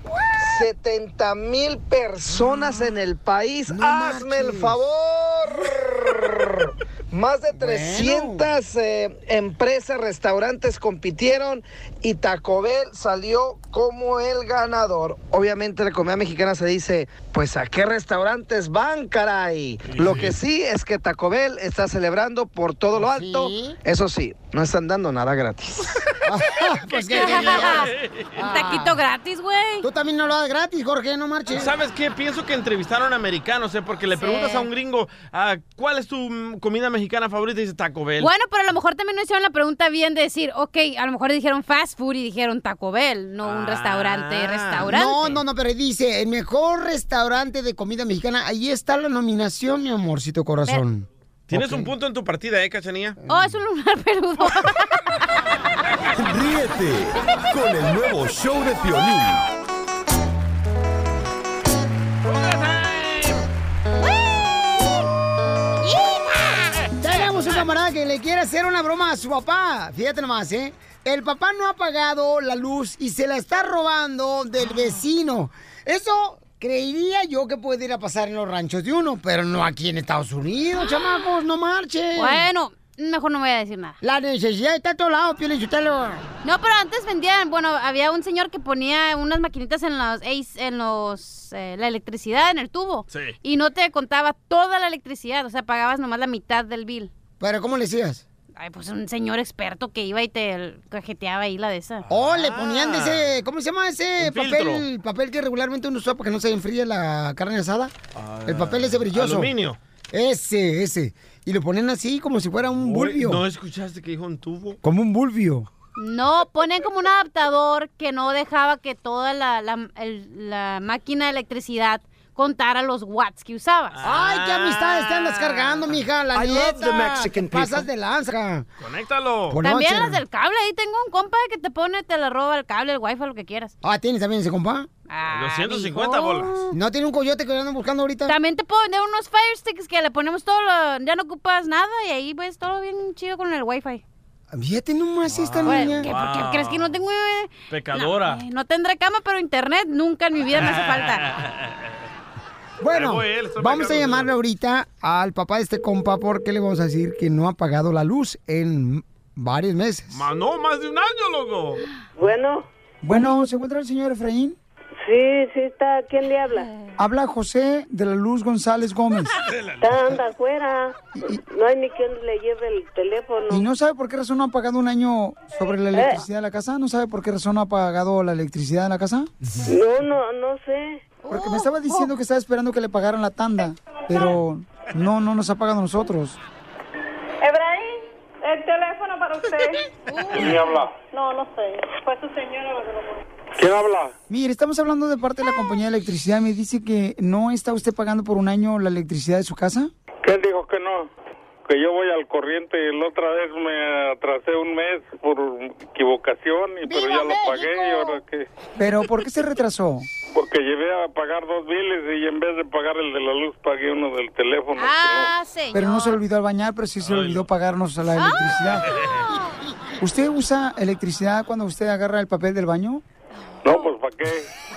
70 mil personas en el país. ¡Hazme el favor! Más de 300 eh, empresas, restaurantes compitieron y Taco Bell salió como el ganador. Obviamente la comida mexicana se dice, pues a qué restaurantes van, caray. Lo que sí es que Taco Bell está celebrando por todo lo alto. Eso sí, no están dando nada gratis. pues qué. Un taquito gratis, güey. Tú también no lo das gratis, Jorge, no marches. ¿Sabes qué? Pienso que entrevistaron a americanos, ¿eh? Porque le Sí. preguntas a un gringo, ah, ¿cuál es tu mm, comida mexicana favorita? Y dice Taco Bell. Bueno, pero a lo mejor también no hicieron la pregunta bien de decir, ok, a lo mejor dijeron fast food y dijeron Taco Bell, no un restaurante, restaurante. No, no, no, pero dice, el mejor restaurante de comida mexicana, ahí está la nominación, mi amorcito corazón. Tienes un punto en tu partida, ¿eh, Cachanía? Oh, es un lunar peludo. Ríete con el nuevo show de Piolín. Camarada que le quiere hacer una broma a su papá. Fíjate nomás, ¿eh? El papá no ha pagado la luz y se la está robando del vecino. Eso creería yo que puede ir a pasar en los ranchos de uno, pero no aquí en Estados Unidos, chamacos, no marchen. Bueno, mejor no voy a decir nada. La necesidad está a todos lados, Sotelo. No, pero antes vendían, bueno, había un señor que ponía unas maquinitas en los, en los, eh, la electricidad, en el tubo. Sí. Y no te contaba toda la electricidad, o sea, pagabas nomás la mitad del bill. ¿Pero cómo le decías? Ay, pues un señor experto que iba y te cajeteaba ahí la de esa. Oh, le ponían de ese, ¿cómo se llama ese Un papel? filtro. Papel que regularmente uno usa para que no se enfríe la carne asada. el papel ese brilloso. Aluminio. Ese, ese. Y lo ponen así como si fuera un bulbio. ¿No escuchaste que dijo un tubo? Como un bulbio. No, ponen como un adaptador que no dejaba que toda la, la- el- la máquina de electricidad contara los watts que usabas. Ay, qué amistades te andas cargando, mija, la I love the Mexican Te pasas de lanza. Conéctalo. Por También noche. las del cable, ahí tengo un compa que te pone, te le roba el cable, el wifi, lo que quieras. Ah, ¿tienes también ese compa? Ah, 250 mijo. bolas. ¿No tiene un coyote que andan buscando ahorita? También te puedo vender unos Fire Sticks que le ponemos todo, lo- ya no ocupas nada y ahí ves todo bien chido con el wifi. Fíjate nomás esta Bueno, niña. ¿qué, por qué crees que no tengo? eh? Pecadora. No, eh, no tendré cama, pero internet nunca en mi vida me hace falta. Bueno, él, estoy vamos a llamarle ahorita al papá de este compa porque le vamos a decir que no ha pagado la luz en varios meses. Ma, no, más de un año, loco. Bueno, Bueno, ¿se encuentra el señor Efraín? sí, sí está. ¿Quién le habla? Habla José de la Luz González Gómez. Está anda afuera. No hay ni quien le lleve el teléfono. ¿Y no sabe por qué razón no ha pagado un año sobre la electricidad de la casa? ¿No sabe por qué razón no ha pagado la electricidad de la casa? No, no, no sé. Porque me estaba diciendo que estaba esperando que le pagaran la tanda, pero no, no nos ha pagado a nosotros. Efraín, el teléfono para usted. ¿Quién habla? No, no sé. Fue su señora la que lo. ¿Quién habla? Mire, estamos hablando de parte de la compañía de electricidad. Me dice que no está usted pagando por un año la electricidad de su casa. ¿Quién dijo que no? Que yo voy al corriente y la otra vez me atrasé un mes por equivocación, y, pero ya lo pagué y ahora qué. Pero ¿por qué se retrasó? Porque llevé a pagar dos biles y en vez de pagar el de la luz pagué uno del teléfono. Ah, señor. Pero no se le olvidó al bañar, pero sí se le olvidó pagarnos la electricidad. ¿Usted usa electricidad cuando usted agarra el papel del baño? No, pues ¿para qué?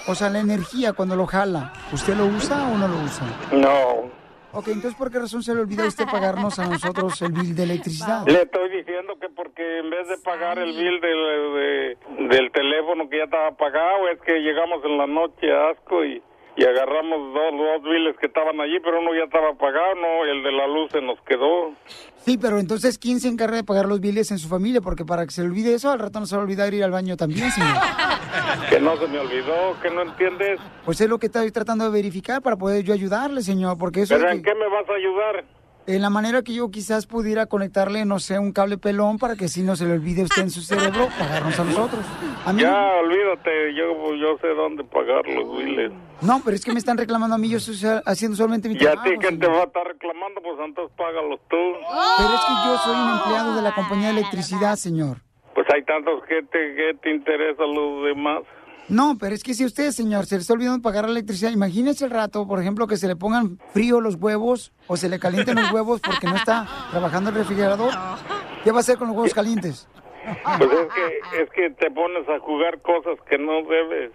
O sea, la energía cuando lo jala, ¿usted lo usa o no lo usa? No. Ok, entonces ¿por qué razón se le olvidó a usted pagarnos a nosotros el bill de electricidad? Le estoy diciendo que porque en vez de pagar el bill del, de- del teléfono que ya estaba pagado, es que llegamos en la noche a Asco y, y agarramos dos, dos biles que estaban allí, pero uno ya estaba pagado, no, el de la luz se nos quedó. Sí, pero entonces ¿quién se encarga de pagar los biles en su familia? Porque para que se le olvide eso, al rato no se va a olvidar ir al baño también, señor. Que no se me olvidó, que no entiendes. Pues es lo que estoy tratando de verificar para poder yo ayudarle, señor, porque eso... ¿Pero en que- qué me vas a ayudar? En la manera que yo quizás pudiera conectarle, no sé, un cable pelón para que así no se le olvide usted en su cerebro pagarnos a nosotros. A mí- Ya, olvídate, yo, yo sé dónde pagar los biles. No, pero es que me están reclamando a mí, yo estoy haciendo solamente mi Y a trabajo. ti, ¿quién te va a estar reclamando? Pues entonces págalos tú. Pero es que yo soy un empleado de la compañía de electricidad, señor. Pues hay tantos que te, que te interesa los demás. No, pero es que si usted, señor, se le está olvidando pagar la electricidad, imagínese el rato, por ejemplo, que se le pongan frío los huevos o se le calienten los huevos porque no está trabajando el refrigerador. ¿Qué va a hacer con los huevos calientes? Pues es que, es que te pones a jugar cosas que no debes.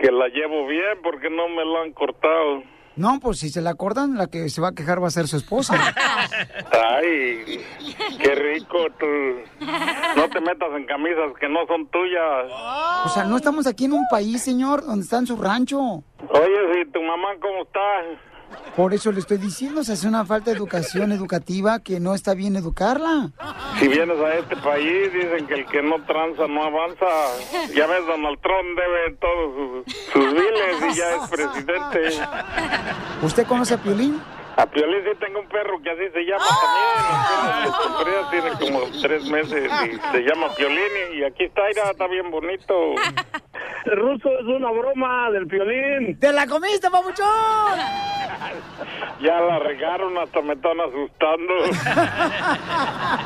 Que la llevo bien porque no me la han cortado. No, pues si se la cortan, la que se va a quejar va a ser su esposa. Ay, qué rico tú. No te metas en camisas que no son tuyas. O sea, no estamos aquí en un país, señor, donde está en su rancho. Oye, si tu mamá cómo está? Por eso le estoy diciendo, se hace una falta de educación educativa que no está bien educarla. Si vienes a este país, dicen que el que no tranza no avanza. Ya ves, Donald Trump debe todos sus, sus biles y ya es presidente. ¿Usted conoce a Piolín? A Piolín sí tengo un perro que así se llama también. Tiene como tres meses y se llama Piolín y aquí está, está bien bonito. El ruso es una broma del violín. ¡Te la comiste, papuchón! Ya la regaron, hasta me están asustando.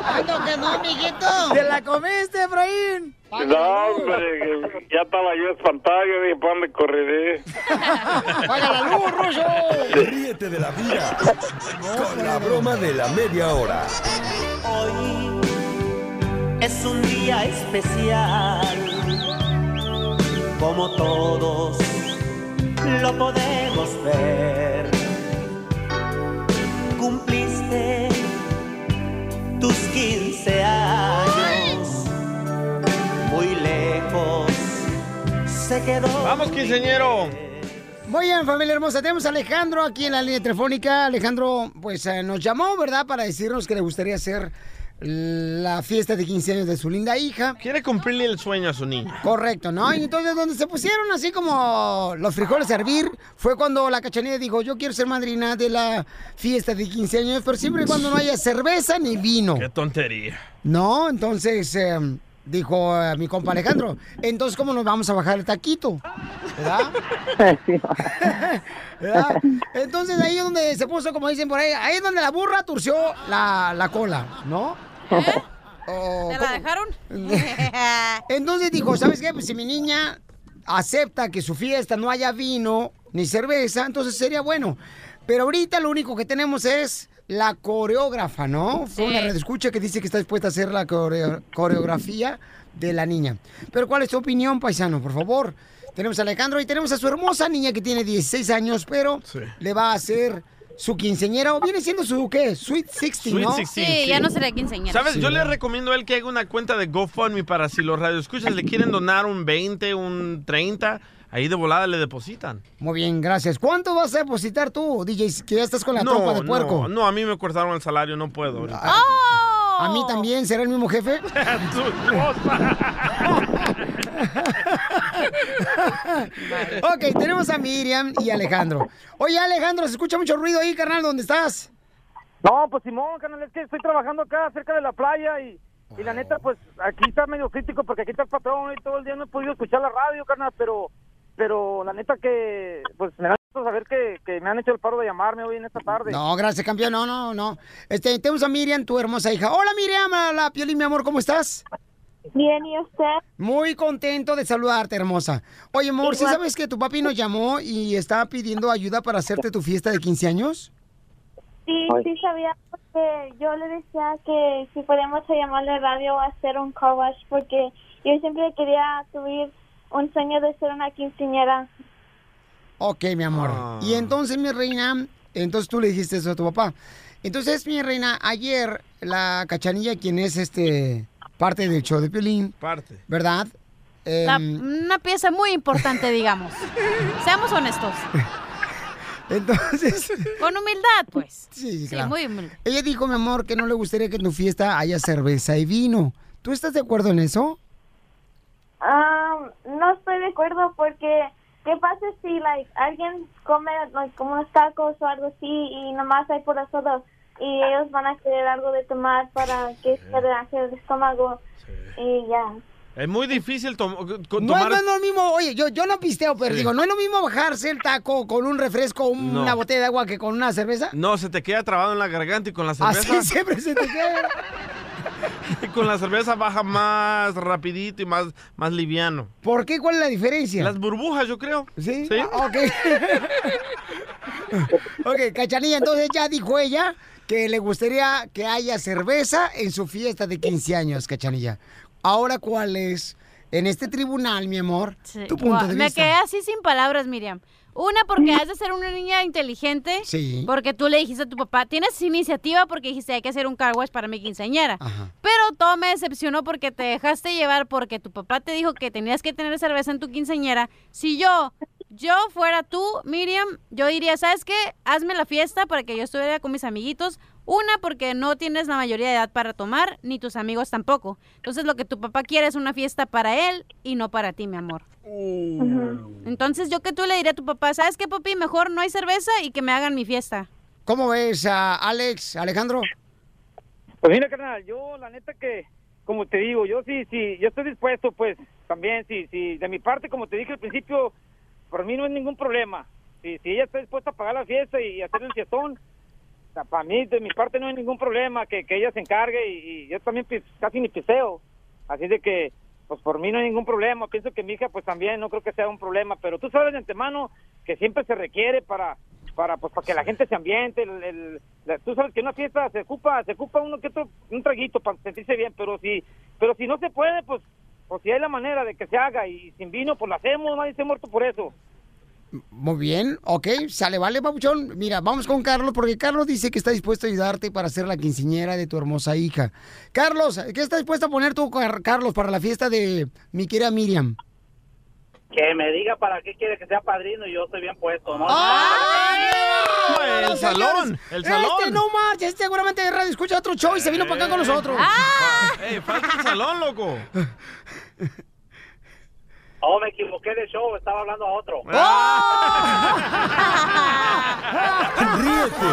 ¿Cuándo que no, amiguito? ¡Te la comiste, Efraín! No, hombre, ya estaba yo espantado, yo dije, ¿para dónde correré? ¡Paga la luz, Ruso! Ríete de la vida con la broma de la media hora. Hoy es un día especial, como todos lo podemos ver. Cumpliste tus 15 años, muy lejos se quedó. Vamos, quinceñero. Muy bien, familia hermosa. Tenemos a Alejandro aquí en la línea telefónica. Alejandro, pues eh, nos llamó, ¿verdad? Para decirnos que le gustaría hacer la fiesta de 15 años de su linda hija. Quiere cumplirle el sueño a su niña. Correcto, ¿no? Y entonces donde se pusieron así como los frijoles a hervir fue cuando la cachanilla dijo, yo quiero ser madrina de la fiesta de 15 años, pero siempre y cuando no haya cerveza ni vino. Qué tontería. No, entonces eh, dijo eh, mi compa Alejandro, entonces ¿cómo nos vamos a bajar el taquito? ¿Verdad? ¿Verdad? Entonces ahí es donde se puso, como dicen por ahí, ahí es donde la burra turció la, la cola, ¿no? O- ¿Te la dejaron? Entonces dijo, ¿sabes qué? Pues si mi niña acepta que su fiesta no haya vino ni cerveza, entonces sería bueno. Pero ahorita lo único que tenemos es la coreógrafa, ¿no? Fue una escucha que dice que está dispuesta a hacer la coreo- coreografía de la niña. Pero ¿cuál es tu opinión, paisano? Por favor. Tenemos a Alejandro y tenemos a su hermosa niña que tiene 16 años, pero le va a hacer su quinceñera o viene siendo su, ¿qué? Sweet 16, Sweet ¿no? 16, Sí, ya no será quinceañera. ¿Sabes? Sí, Yo le recomiendo a él que haga una cuenta de GoFundMe para si los radioescuchas le quieren donar un 20, un 30, ahí de volada le depositan. Muy bien, gracias. ¿Cuánto vas a depositar tú, DJ, que ya estás con la trompa de puerco? No, no, a mí me cortaron el salario, no puedo. ahorita. ¿A mí también? ¿Será el mismo jefe? Ok, tenemos a Miriam y Alejandro. Oye, Alejandro, se escucha mucho ruido ahí, carnal, ¿dónde estás? No, pues Simón, canal, es que estoy trabajando acá cerca de la playa y, y la neta, pues aquí está medio crítico porque aquí está el patrón y todo el día no he podido escuchar la radio, carnal, pero pero la neta que, pues me da gusto saber que, que me han hecho el paro de llamarme hoy en esta tarde. No, gracias, campeón. No, no, no. Este, tenemos a Miriam, tu hermosa hija. Hola, Miriam, la Piolín, mi amor, ¿cómo estás? Bien, ¿y usted? Muy contento de saludarte, hermosa. Oye, amor, ¿sí sabes que tu papi nos llamó y estaba pidiendo ayuda para hacerte tu fiesta de 15 años? Sí, Ay. sí sabía porque yo le decía que si podemos llamarle radio o hacer un car wash porque yo siempre quería subir un sueño de ser una quinceañera. Ok, mi amor. Ah. Y entonces, mi reina, entonces tú le dijiste eso a tu papá. Entonces, mi reina, ayer la cachanilla, quien es este parte del show de Piolín, Parte. ¿verdad? La- Em, una pieza muy importante, digamos. Seamos honestos. entonces, Con humildad, pues. sí, Sí, claro. muy humilde. Ella dijo, mi amor, que no le gustaría que en tu fiesta haya cerveza y vino. ¿Tú estás de acuerdo en eso? Ah, no estoy de acuerdo porque ¿qué pasa si like alguien come like, como unos tacos o algo así y nomás hay por solo y ellos van a querer algo de tomar para que se relaje el estómago y ya. Es muy difícil tom- co- No, tomar... no es lo mismo, oye, yo, yo no pisteo, pero Sí. digo, no es lo mismo bajarse el taco con un refresco o No. una botella de agua que con una cerveza. No, se te queda trabado en la garganta y con la cerveza... Así siempre se te queda. y con la cerveza baja más rapidito y más, más liviano. ¿Por qué? ¿Cuál es la diferencia? Las burbujas, yo creo. ¿Sí? ¿Sí? Ah, ok. ok, Cachanilla, entonces ya dijo ella que le gustaría que haya cerveza en su fiesta de 15 años, Cachanilla. Ahora, ¿cuál es, en este tribunal, mi amor, tu punto de Me vista? quedé así sin palabras, Miriam. Una, porque has de ser una niña inteligente. Sí. Porque tú le dijiste a tu papá, tienes iniciativa porque dijiste, hay que hacer un car wash para mi quinceañera. Pero todo me decepcionó porque te dejaste llevar porque tu papá te dijo que tenías que tener cerveza en tu quinceañera. Si yo, yo fuera tú, Miriam, yo diría, ¿sabes qué? Hazme la fiesta para que yo estuviera con mis amiguitos. Una, porque no tienes la mayoría de edad para tomar, ni tus amigos tampoco. Entonces lo que tu papá quiere es una fiesta para él y no para ti, mi amor. Entonces yo que tú le diría a tu papá, ¿sabes qué, papi? Mejor no hay cerveza y que me hagan mi fiesta. ¿Cómo ves a Alex, Alejandro? Pues mira, carnal, yo la neta que, como te digo, yo sí, sí, yo estoy dispuesto, pues, también, sí, sí, de mi parte, como te dije al principio, por mí no es ningún problema. Si, si ella está dispuesta a pagar la fiesta y hacer el fiestón, para mí, de mi parte no hay ningún problema, que, que ella se encargue y, y yo también casi ni piseo. Así de que, pues por mí no hay ningún problema. Pienso que mi hija, pues también, no creo que sea un problema, pero tú sabes de antemano que siempre se requiere para para pues para que la gente se ambiente el, el- la- tú sabes que una fiesta se ocupa se ocupa uno que otro un traguito para sentirse bien pero si pero si no se puede pues pues si hay la manera de que se haga y sin vino pues lo hacemos nadie se muerto por eso Muy bien, ok, sale, vale, papuchón. Mira, vamos con Carlos, porque Carlos dice que está dispuesto a ayudarte para ser la quinceñera de tu hermosa hija. Carlos, ¿qué estás dispuesto a poner tú, Car- Carlos, para la fiesta de mi querida Miriam? Que me diga para qué quiere que sea padrino y yo estoy bien puesto, ¿no? el no, salón, el salón. Este no marcha, este seguramente de radio escucha otro show y se vino para acá con nosotros. ¡Ey, falta el salón, loco! Oh, me equivoqué de show, estaba hablando a otro. Ríete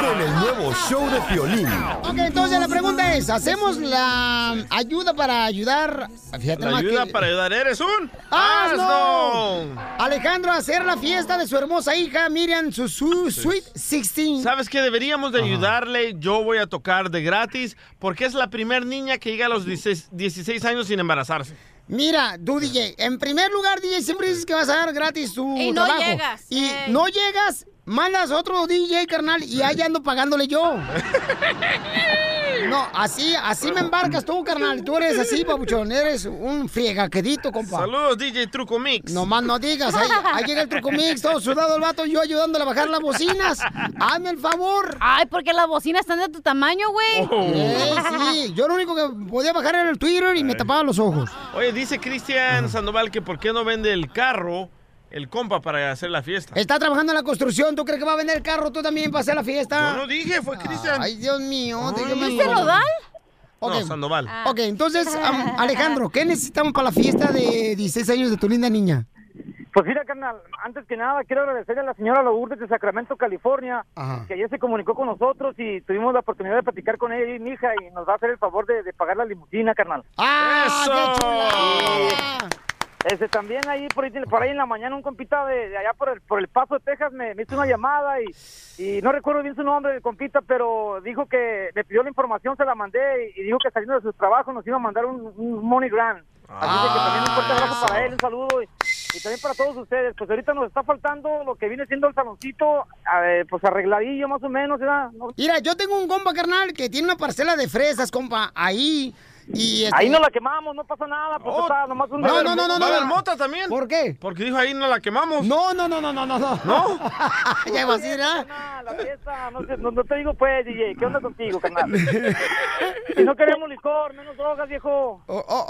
con el nuevo show de Piolín. Ok, entonces la pregunta es, ¿hacemos la ayuda para ayudar? Fíjate La ayuda que- para ayudar, ¿eres un ¡Asno! Alejandro a hacer la fiesta de su hermosa hija Miriam, su, su Sweet 16. ¿Sabes qué? Deberíamos de ayudarle. Yo voy a tocar de gratis porque es la primer niña que llega a los 16 16 años sin embarazarse. Mira, tú DJ, en primer lugar DJ siempre dices que vas a dar gratis tu Y no trabajo. llegas, Y no llegas, mandas otro DJ, carnal, y allá ando pagándole yo. No, así, así me embarcas tú, carnal. Tú eres así, papuchón. Eres un friegaquedito, compa. Saludos, DJ Truco Mix. No más no digas, ahí, ahí llega el truco mix, todo sudado el vato, yo ayudándole a bajar las bocinas. Hazme el favor. Ay, porque las bocinas están de tu tamaño, güey. Eh, sí, yo lo único que podía bajar era el Twitter y me tapaba los ojos. Oye, dice Cristian Sandoval que por qué no vende el carro, el compa, para hacer la fiesta. Está trabajando en la construcción, ¿tú crees que va a vender el carro tú también para hacer la fiesta? Yo no dije, fue Cristian. Ay, Dios mío. Ay. déjame- ¿Dice Nodal? Ok. No, Sandoval. Ok, entonces, Alejandro, ¿qué necesitamos para la fiesta de 16 años de tu linda niña? Pues mira, carnal, antes que nada quiero agradecerle a la señora Lourdes de Sacramento, California, Ajá. que ayer se comunicó con nosotros y tuvimos la oportunidad de platicar con ella y mi hija y nos va a hacer el favor de, de pagar la limusina, carnal. ¡Ah, qué chulada! Este, también ahí por, ahí por ahí en la mañana un compita de, de allá por el, por el Paso de Texas me, me hizo una llamada y, y no recuerdo bien su nombre del compita, pero dijo que me pidió la información, se la mandé y, y dijo que saliendo de su trabajo nos iba a mandar un, un money grant. Así de que también un fuerte abrazo para él, un saludo y, y también para todos ustedes. Pues ahorita nos está faltando lo que viene siendo el saloncito, a ver, pues arregladillo más o menos, Mira, yo tengo un compa, carnal, que tiene una parcela de fresas, compa, ahí. Y este- Ahí no la quemamos, no pasa nada, pues está nomás un... No, no, no, no, ¿Va a no. mota también? ¿Por qué? Porque dijo ahí no la quemamos. No, no, no, no, no, no. ¿No? ¿No? ya iba a decir, ¿ah? La fiesta, no, sé, no, no te digo pues, DJ, ¿qué onda contigo, carnal? si no queremos licor, menos drogas, viejo.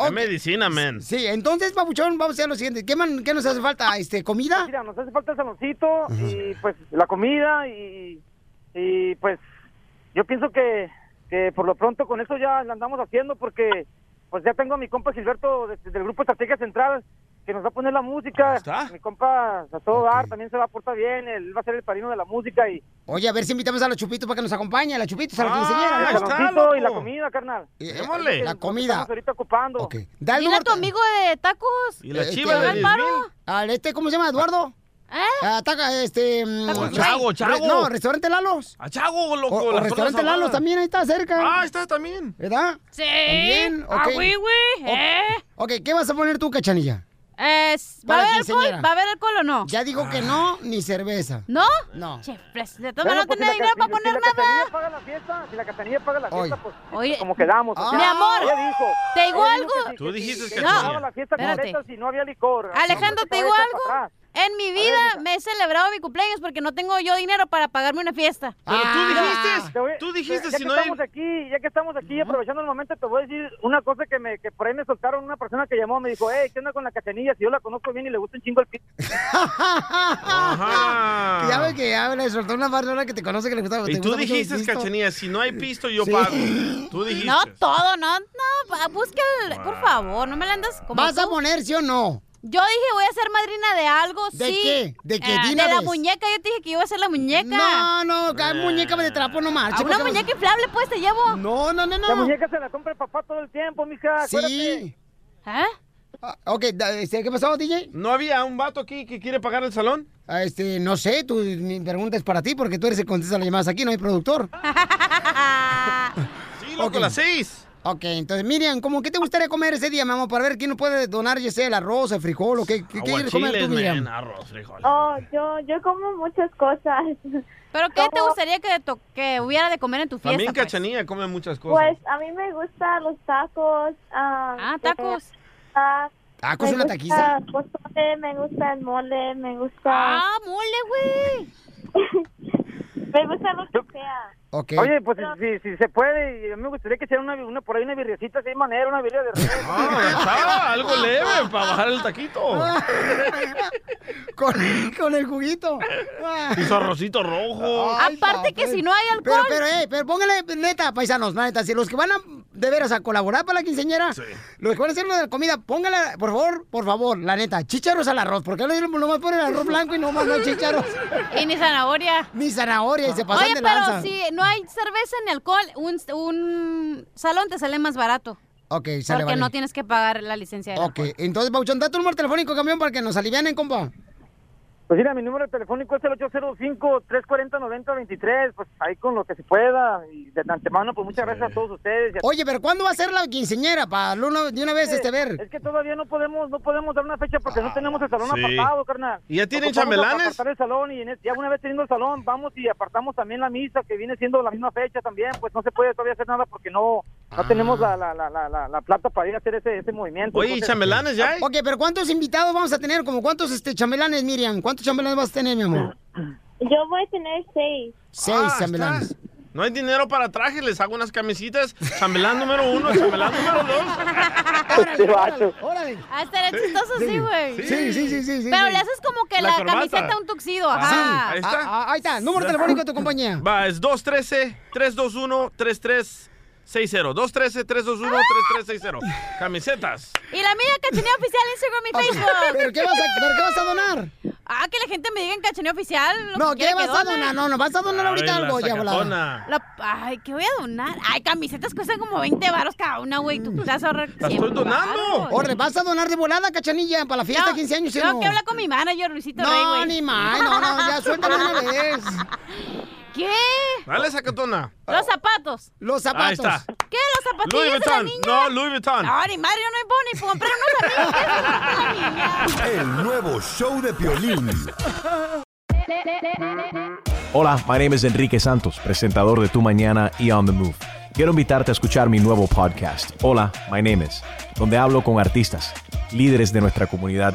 Es medicina, man. Sí, entonces, papuchón, vamos a hacer lo siguiente. ¿Qué, man- qué nos hace falta? Este, ¿Comida? Mira, nos hace falta el saloncito y pues la comida y, y pues yo pienso que, que por lo pronto con eso ya la andamos haciendo porque pues ya tengo a mi compa Gilberto de- del grupo Estrategia Central que nos va a poner la música. Mi compa a todo dar, también se va a portar bien, él va a ser el padrino de la música y... Oye, a ver si invitamos a la Chupitos para que nos acompañe, a la Chupitos, a la Ah, quinceañera. y la comida, carnal. Eh, Démosle. La comida. Estamos ahorita ocupando. Da el Dile a tu amigo de tacos. Eh, la este, chiva de al- 10 mil. Al este, ¿cómo se llama? ¿Eduardo? ¿Eh? Ah, taca, este... mm, Taco Chago, Chago. No, restaurante Lalos. A Chago, loco. O, o restaurante Lalos también, ahí está cerca. Ah, está también. ¿Verdad? Sí. También, Ah, ok. güey, güey. ¿Eh? Ok, ¿qué vas a poner tú, cachanilla? Es- ¿Va a haber alcohol? ¿Va a haber alcohol o no? Ya digo que no, ni cerveza. ¿No? No. Che, pues, de todas no pues, tenía si dinero la, para si- poner si la nada. Cachanilla paga la fiesta, si la Cachanilla paga la fiesta, pues Oye. como quedamos. sea, Mi amor, ella dijo, ¿te digo algo? que Tú que dijiste, sí, que Cachanilla. pagaba la fiesta completa si no había licor. Alejandro, ¿te digo algo? En mi vida me he celebrado mi cumpleaños porque no tengo yo dinero para pagarme una fiesta. Pero tú Ah. dijiste, Te voy- tú dijiste ya si que no hay... estamos aquí, ya que estamos aquí aprovechando el momento, te voy a decir una cosa que me que por ahí me soltaron una persona que llamó, me dijo, hey, ¿qué onda con la cachanilla? Si yo la conozco bien y le gusta un chingo el pito. Ajá. Ya ves que ya le soltó una persona que te conoce que le gusta. Y tú gusta dijiste, pisto. Cachanilla, si no hay pisto, yo Sí. pago. Tú dijiste. No todo, no, no, busca el, por favor, no me la andas como ¿Vas a tú. poner sí o no? Yo dije voy a ser madrina de algo, ¿De sí. qué? ¿De qué? Ah, Di de la vez. muñeca, yo te dije que iba a ser la muñeca. No, no, cada muñeca de trapo no marcha. A una porque- muñeca inflable, pues, te llevo. No, no, no, no. La muñeca se la compra el papá todo el tiempo, mija. acuérdate. Sí. ¿Eh? Ah, ok, da- este, ¿qué pasó, DJ? ¿No había un vato aquí que quiere pagar el salón? Ah, Este, no sé, tu, mi pregunta es para ti porque tú eres el que contesta las llamadas aquí, no hay productor. Sí, loco, las seis. Ok, entonces, Miriam, ¿cómo qué te gustaría comer ese día, mamá? Para ver quién nos puede donar, ya sea el arroz, el frijol o qué, qué quieres comer tú, Miriam. man, arroz, frijol. Oh, yo, yo como muchas cosas. ¿Pero qué te Como- gustaría que, to- que hubiera de comer en tu fiesta? También pues? Cachanilla come muchas cosas. Pues a mí me gustan los tacos. Ah, tacos. ¿Tacos me una gusta taquiza? pozole, me gusta el mole, me gusta... Ah, mole, güey. me gusta lo que sea. Ok. Oye, pues si, si, si se puede, y a mí me gustaría que hiciera una, una por ahí una birriacita así manera, una birria de res. Ah, está, algo leve para bajar el taquito. con, con el juguito. Y su arrocito rojo. Ay, Aparte que si no hay Pero, alcohol. pero, eh, pero póngale, neta, paisanos, neta, si los que van a, de veras, a colaborar para la quinceañera, los que van a hacer lo de la comida, póngale, por favor, por favor, la neta, chícharos al arroz, porque no nomás ponen arroz blanco y nomás no hay chícharos. Y ni zanahoria. Ni zanahoria, y se pasan Oye, de pero lanza. si no hay cerveza ni alcohol, un, un salón te sale más barato. Ok, sale, porque vale. no tienes que pagar la licencia de Ok, entonces, Pauchón, da tu número telefónico, camión, para que nos alivianen, compa. Pues mira, mi número telefónico es el 805-340-9023, pues ahí con lo que se pueda. Y de antemano, pues muchas gracias a todos ustedes. Oye, pero ¿cuándo va a ser la quinceañera? Para de una vez este ver. Es que todavía no podemos no podemos dar una fecha porque no tenemos el salón sí. apartado, carnal. ¿Y ya tienen Ocupamos chambelanes? apartar el salón y en es- ya una vez teniendo el salón vamos y apartamos también la misa que viene siendo la misma fecha también. Pues no se puede todavía hacer nada porque no no tenemos la, la, la, la, la, la plata para ir a hacer ese, ese movimiento. Entonces- ya hay? Ok, pero ¿cuántos invitados vamos a tener? Como cuántos este chambelanes, Miriam? ¿Cuántos chambelanes vas a tener, mi amor? Yo voy a tener seis. Seis Ah, chambelanes. No hay dinero para trajes, les hago unas camisitas. Chambelán número uno, chambelán número dos. ¡Órale! Ah, estaría chistoso así, güey. Sí, sí, sí, sí, sí, Pero sí. le haces como que La camiseta un tuxido, Ah, ahí está. Ah, ah, ahí está, número telefónico de tu compañía. Va, es 213-321-3360. 213-321-3360. Camisetas. Y la mía, Cachaneo Oficial, Instagram y Facebook. ¿Pero qué vas a, pero qué vas a donar? Ah, que la gente me diga en Cachaneo Oficial. lo No, que ¿qué vas que a donar? No, no, vas a donar ahorita algo ya, volada. La- ay, ¿qué voy a donar? Ay, camisetas cuestan como 20 varos cada una, güey. Tú te vas a ahorrar La 100 estoy donando. Órale, ¿vas a donar de volada, cachanilla, para la fiesta de 15 años? ¿sí o Tengo no? que hablar con mi manager, Luisito Rey, No, güey. ni más, no, no, ya suéltalo de una vez. ¿Qué? Dale, sacatona. Los zapatos. Los Ahí está. ¿Qué? ¿Los zapatillos Louis de la Vuitton. niña? No, Louis Vuitton. No, ni madre, yo no puedo ni comprar unos amigos. El nuevo show de Piolín. Hola, my name is Enrique Santos, presentador de Tu Mañana y On the Move. Quiero invitarte a escuchar mi nuevo podcast, Hola, my name is, donde hablo con artistas, líderes de nuestra comunidad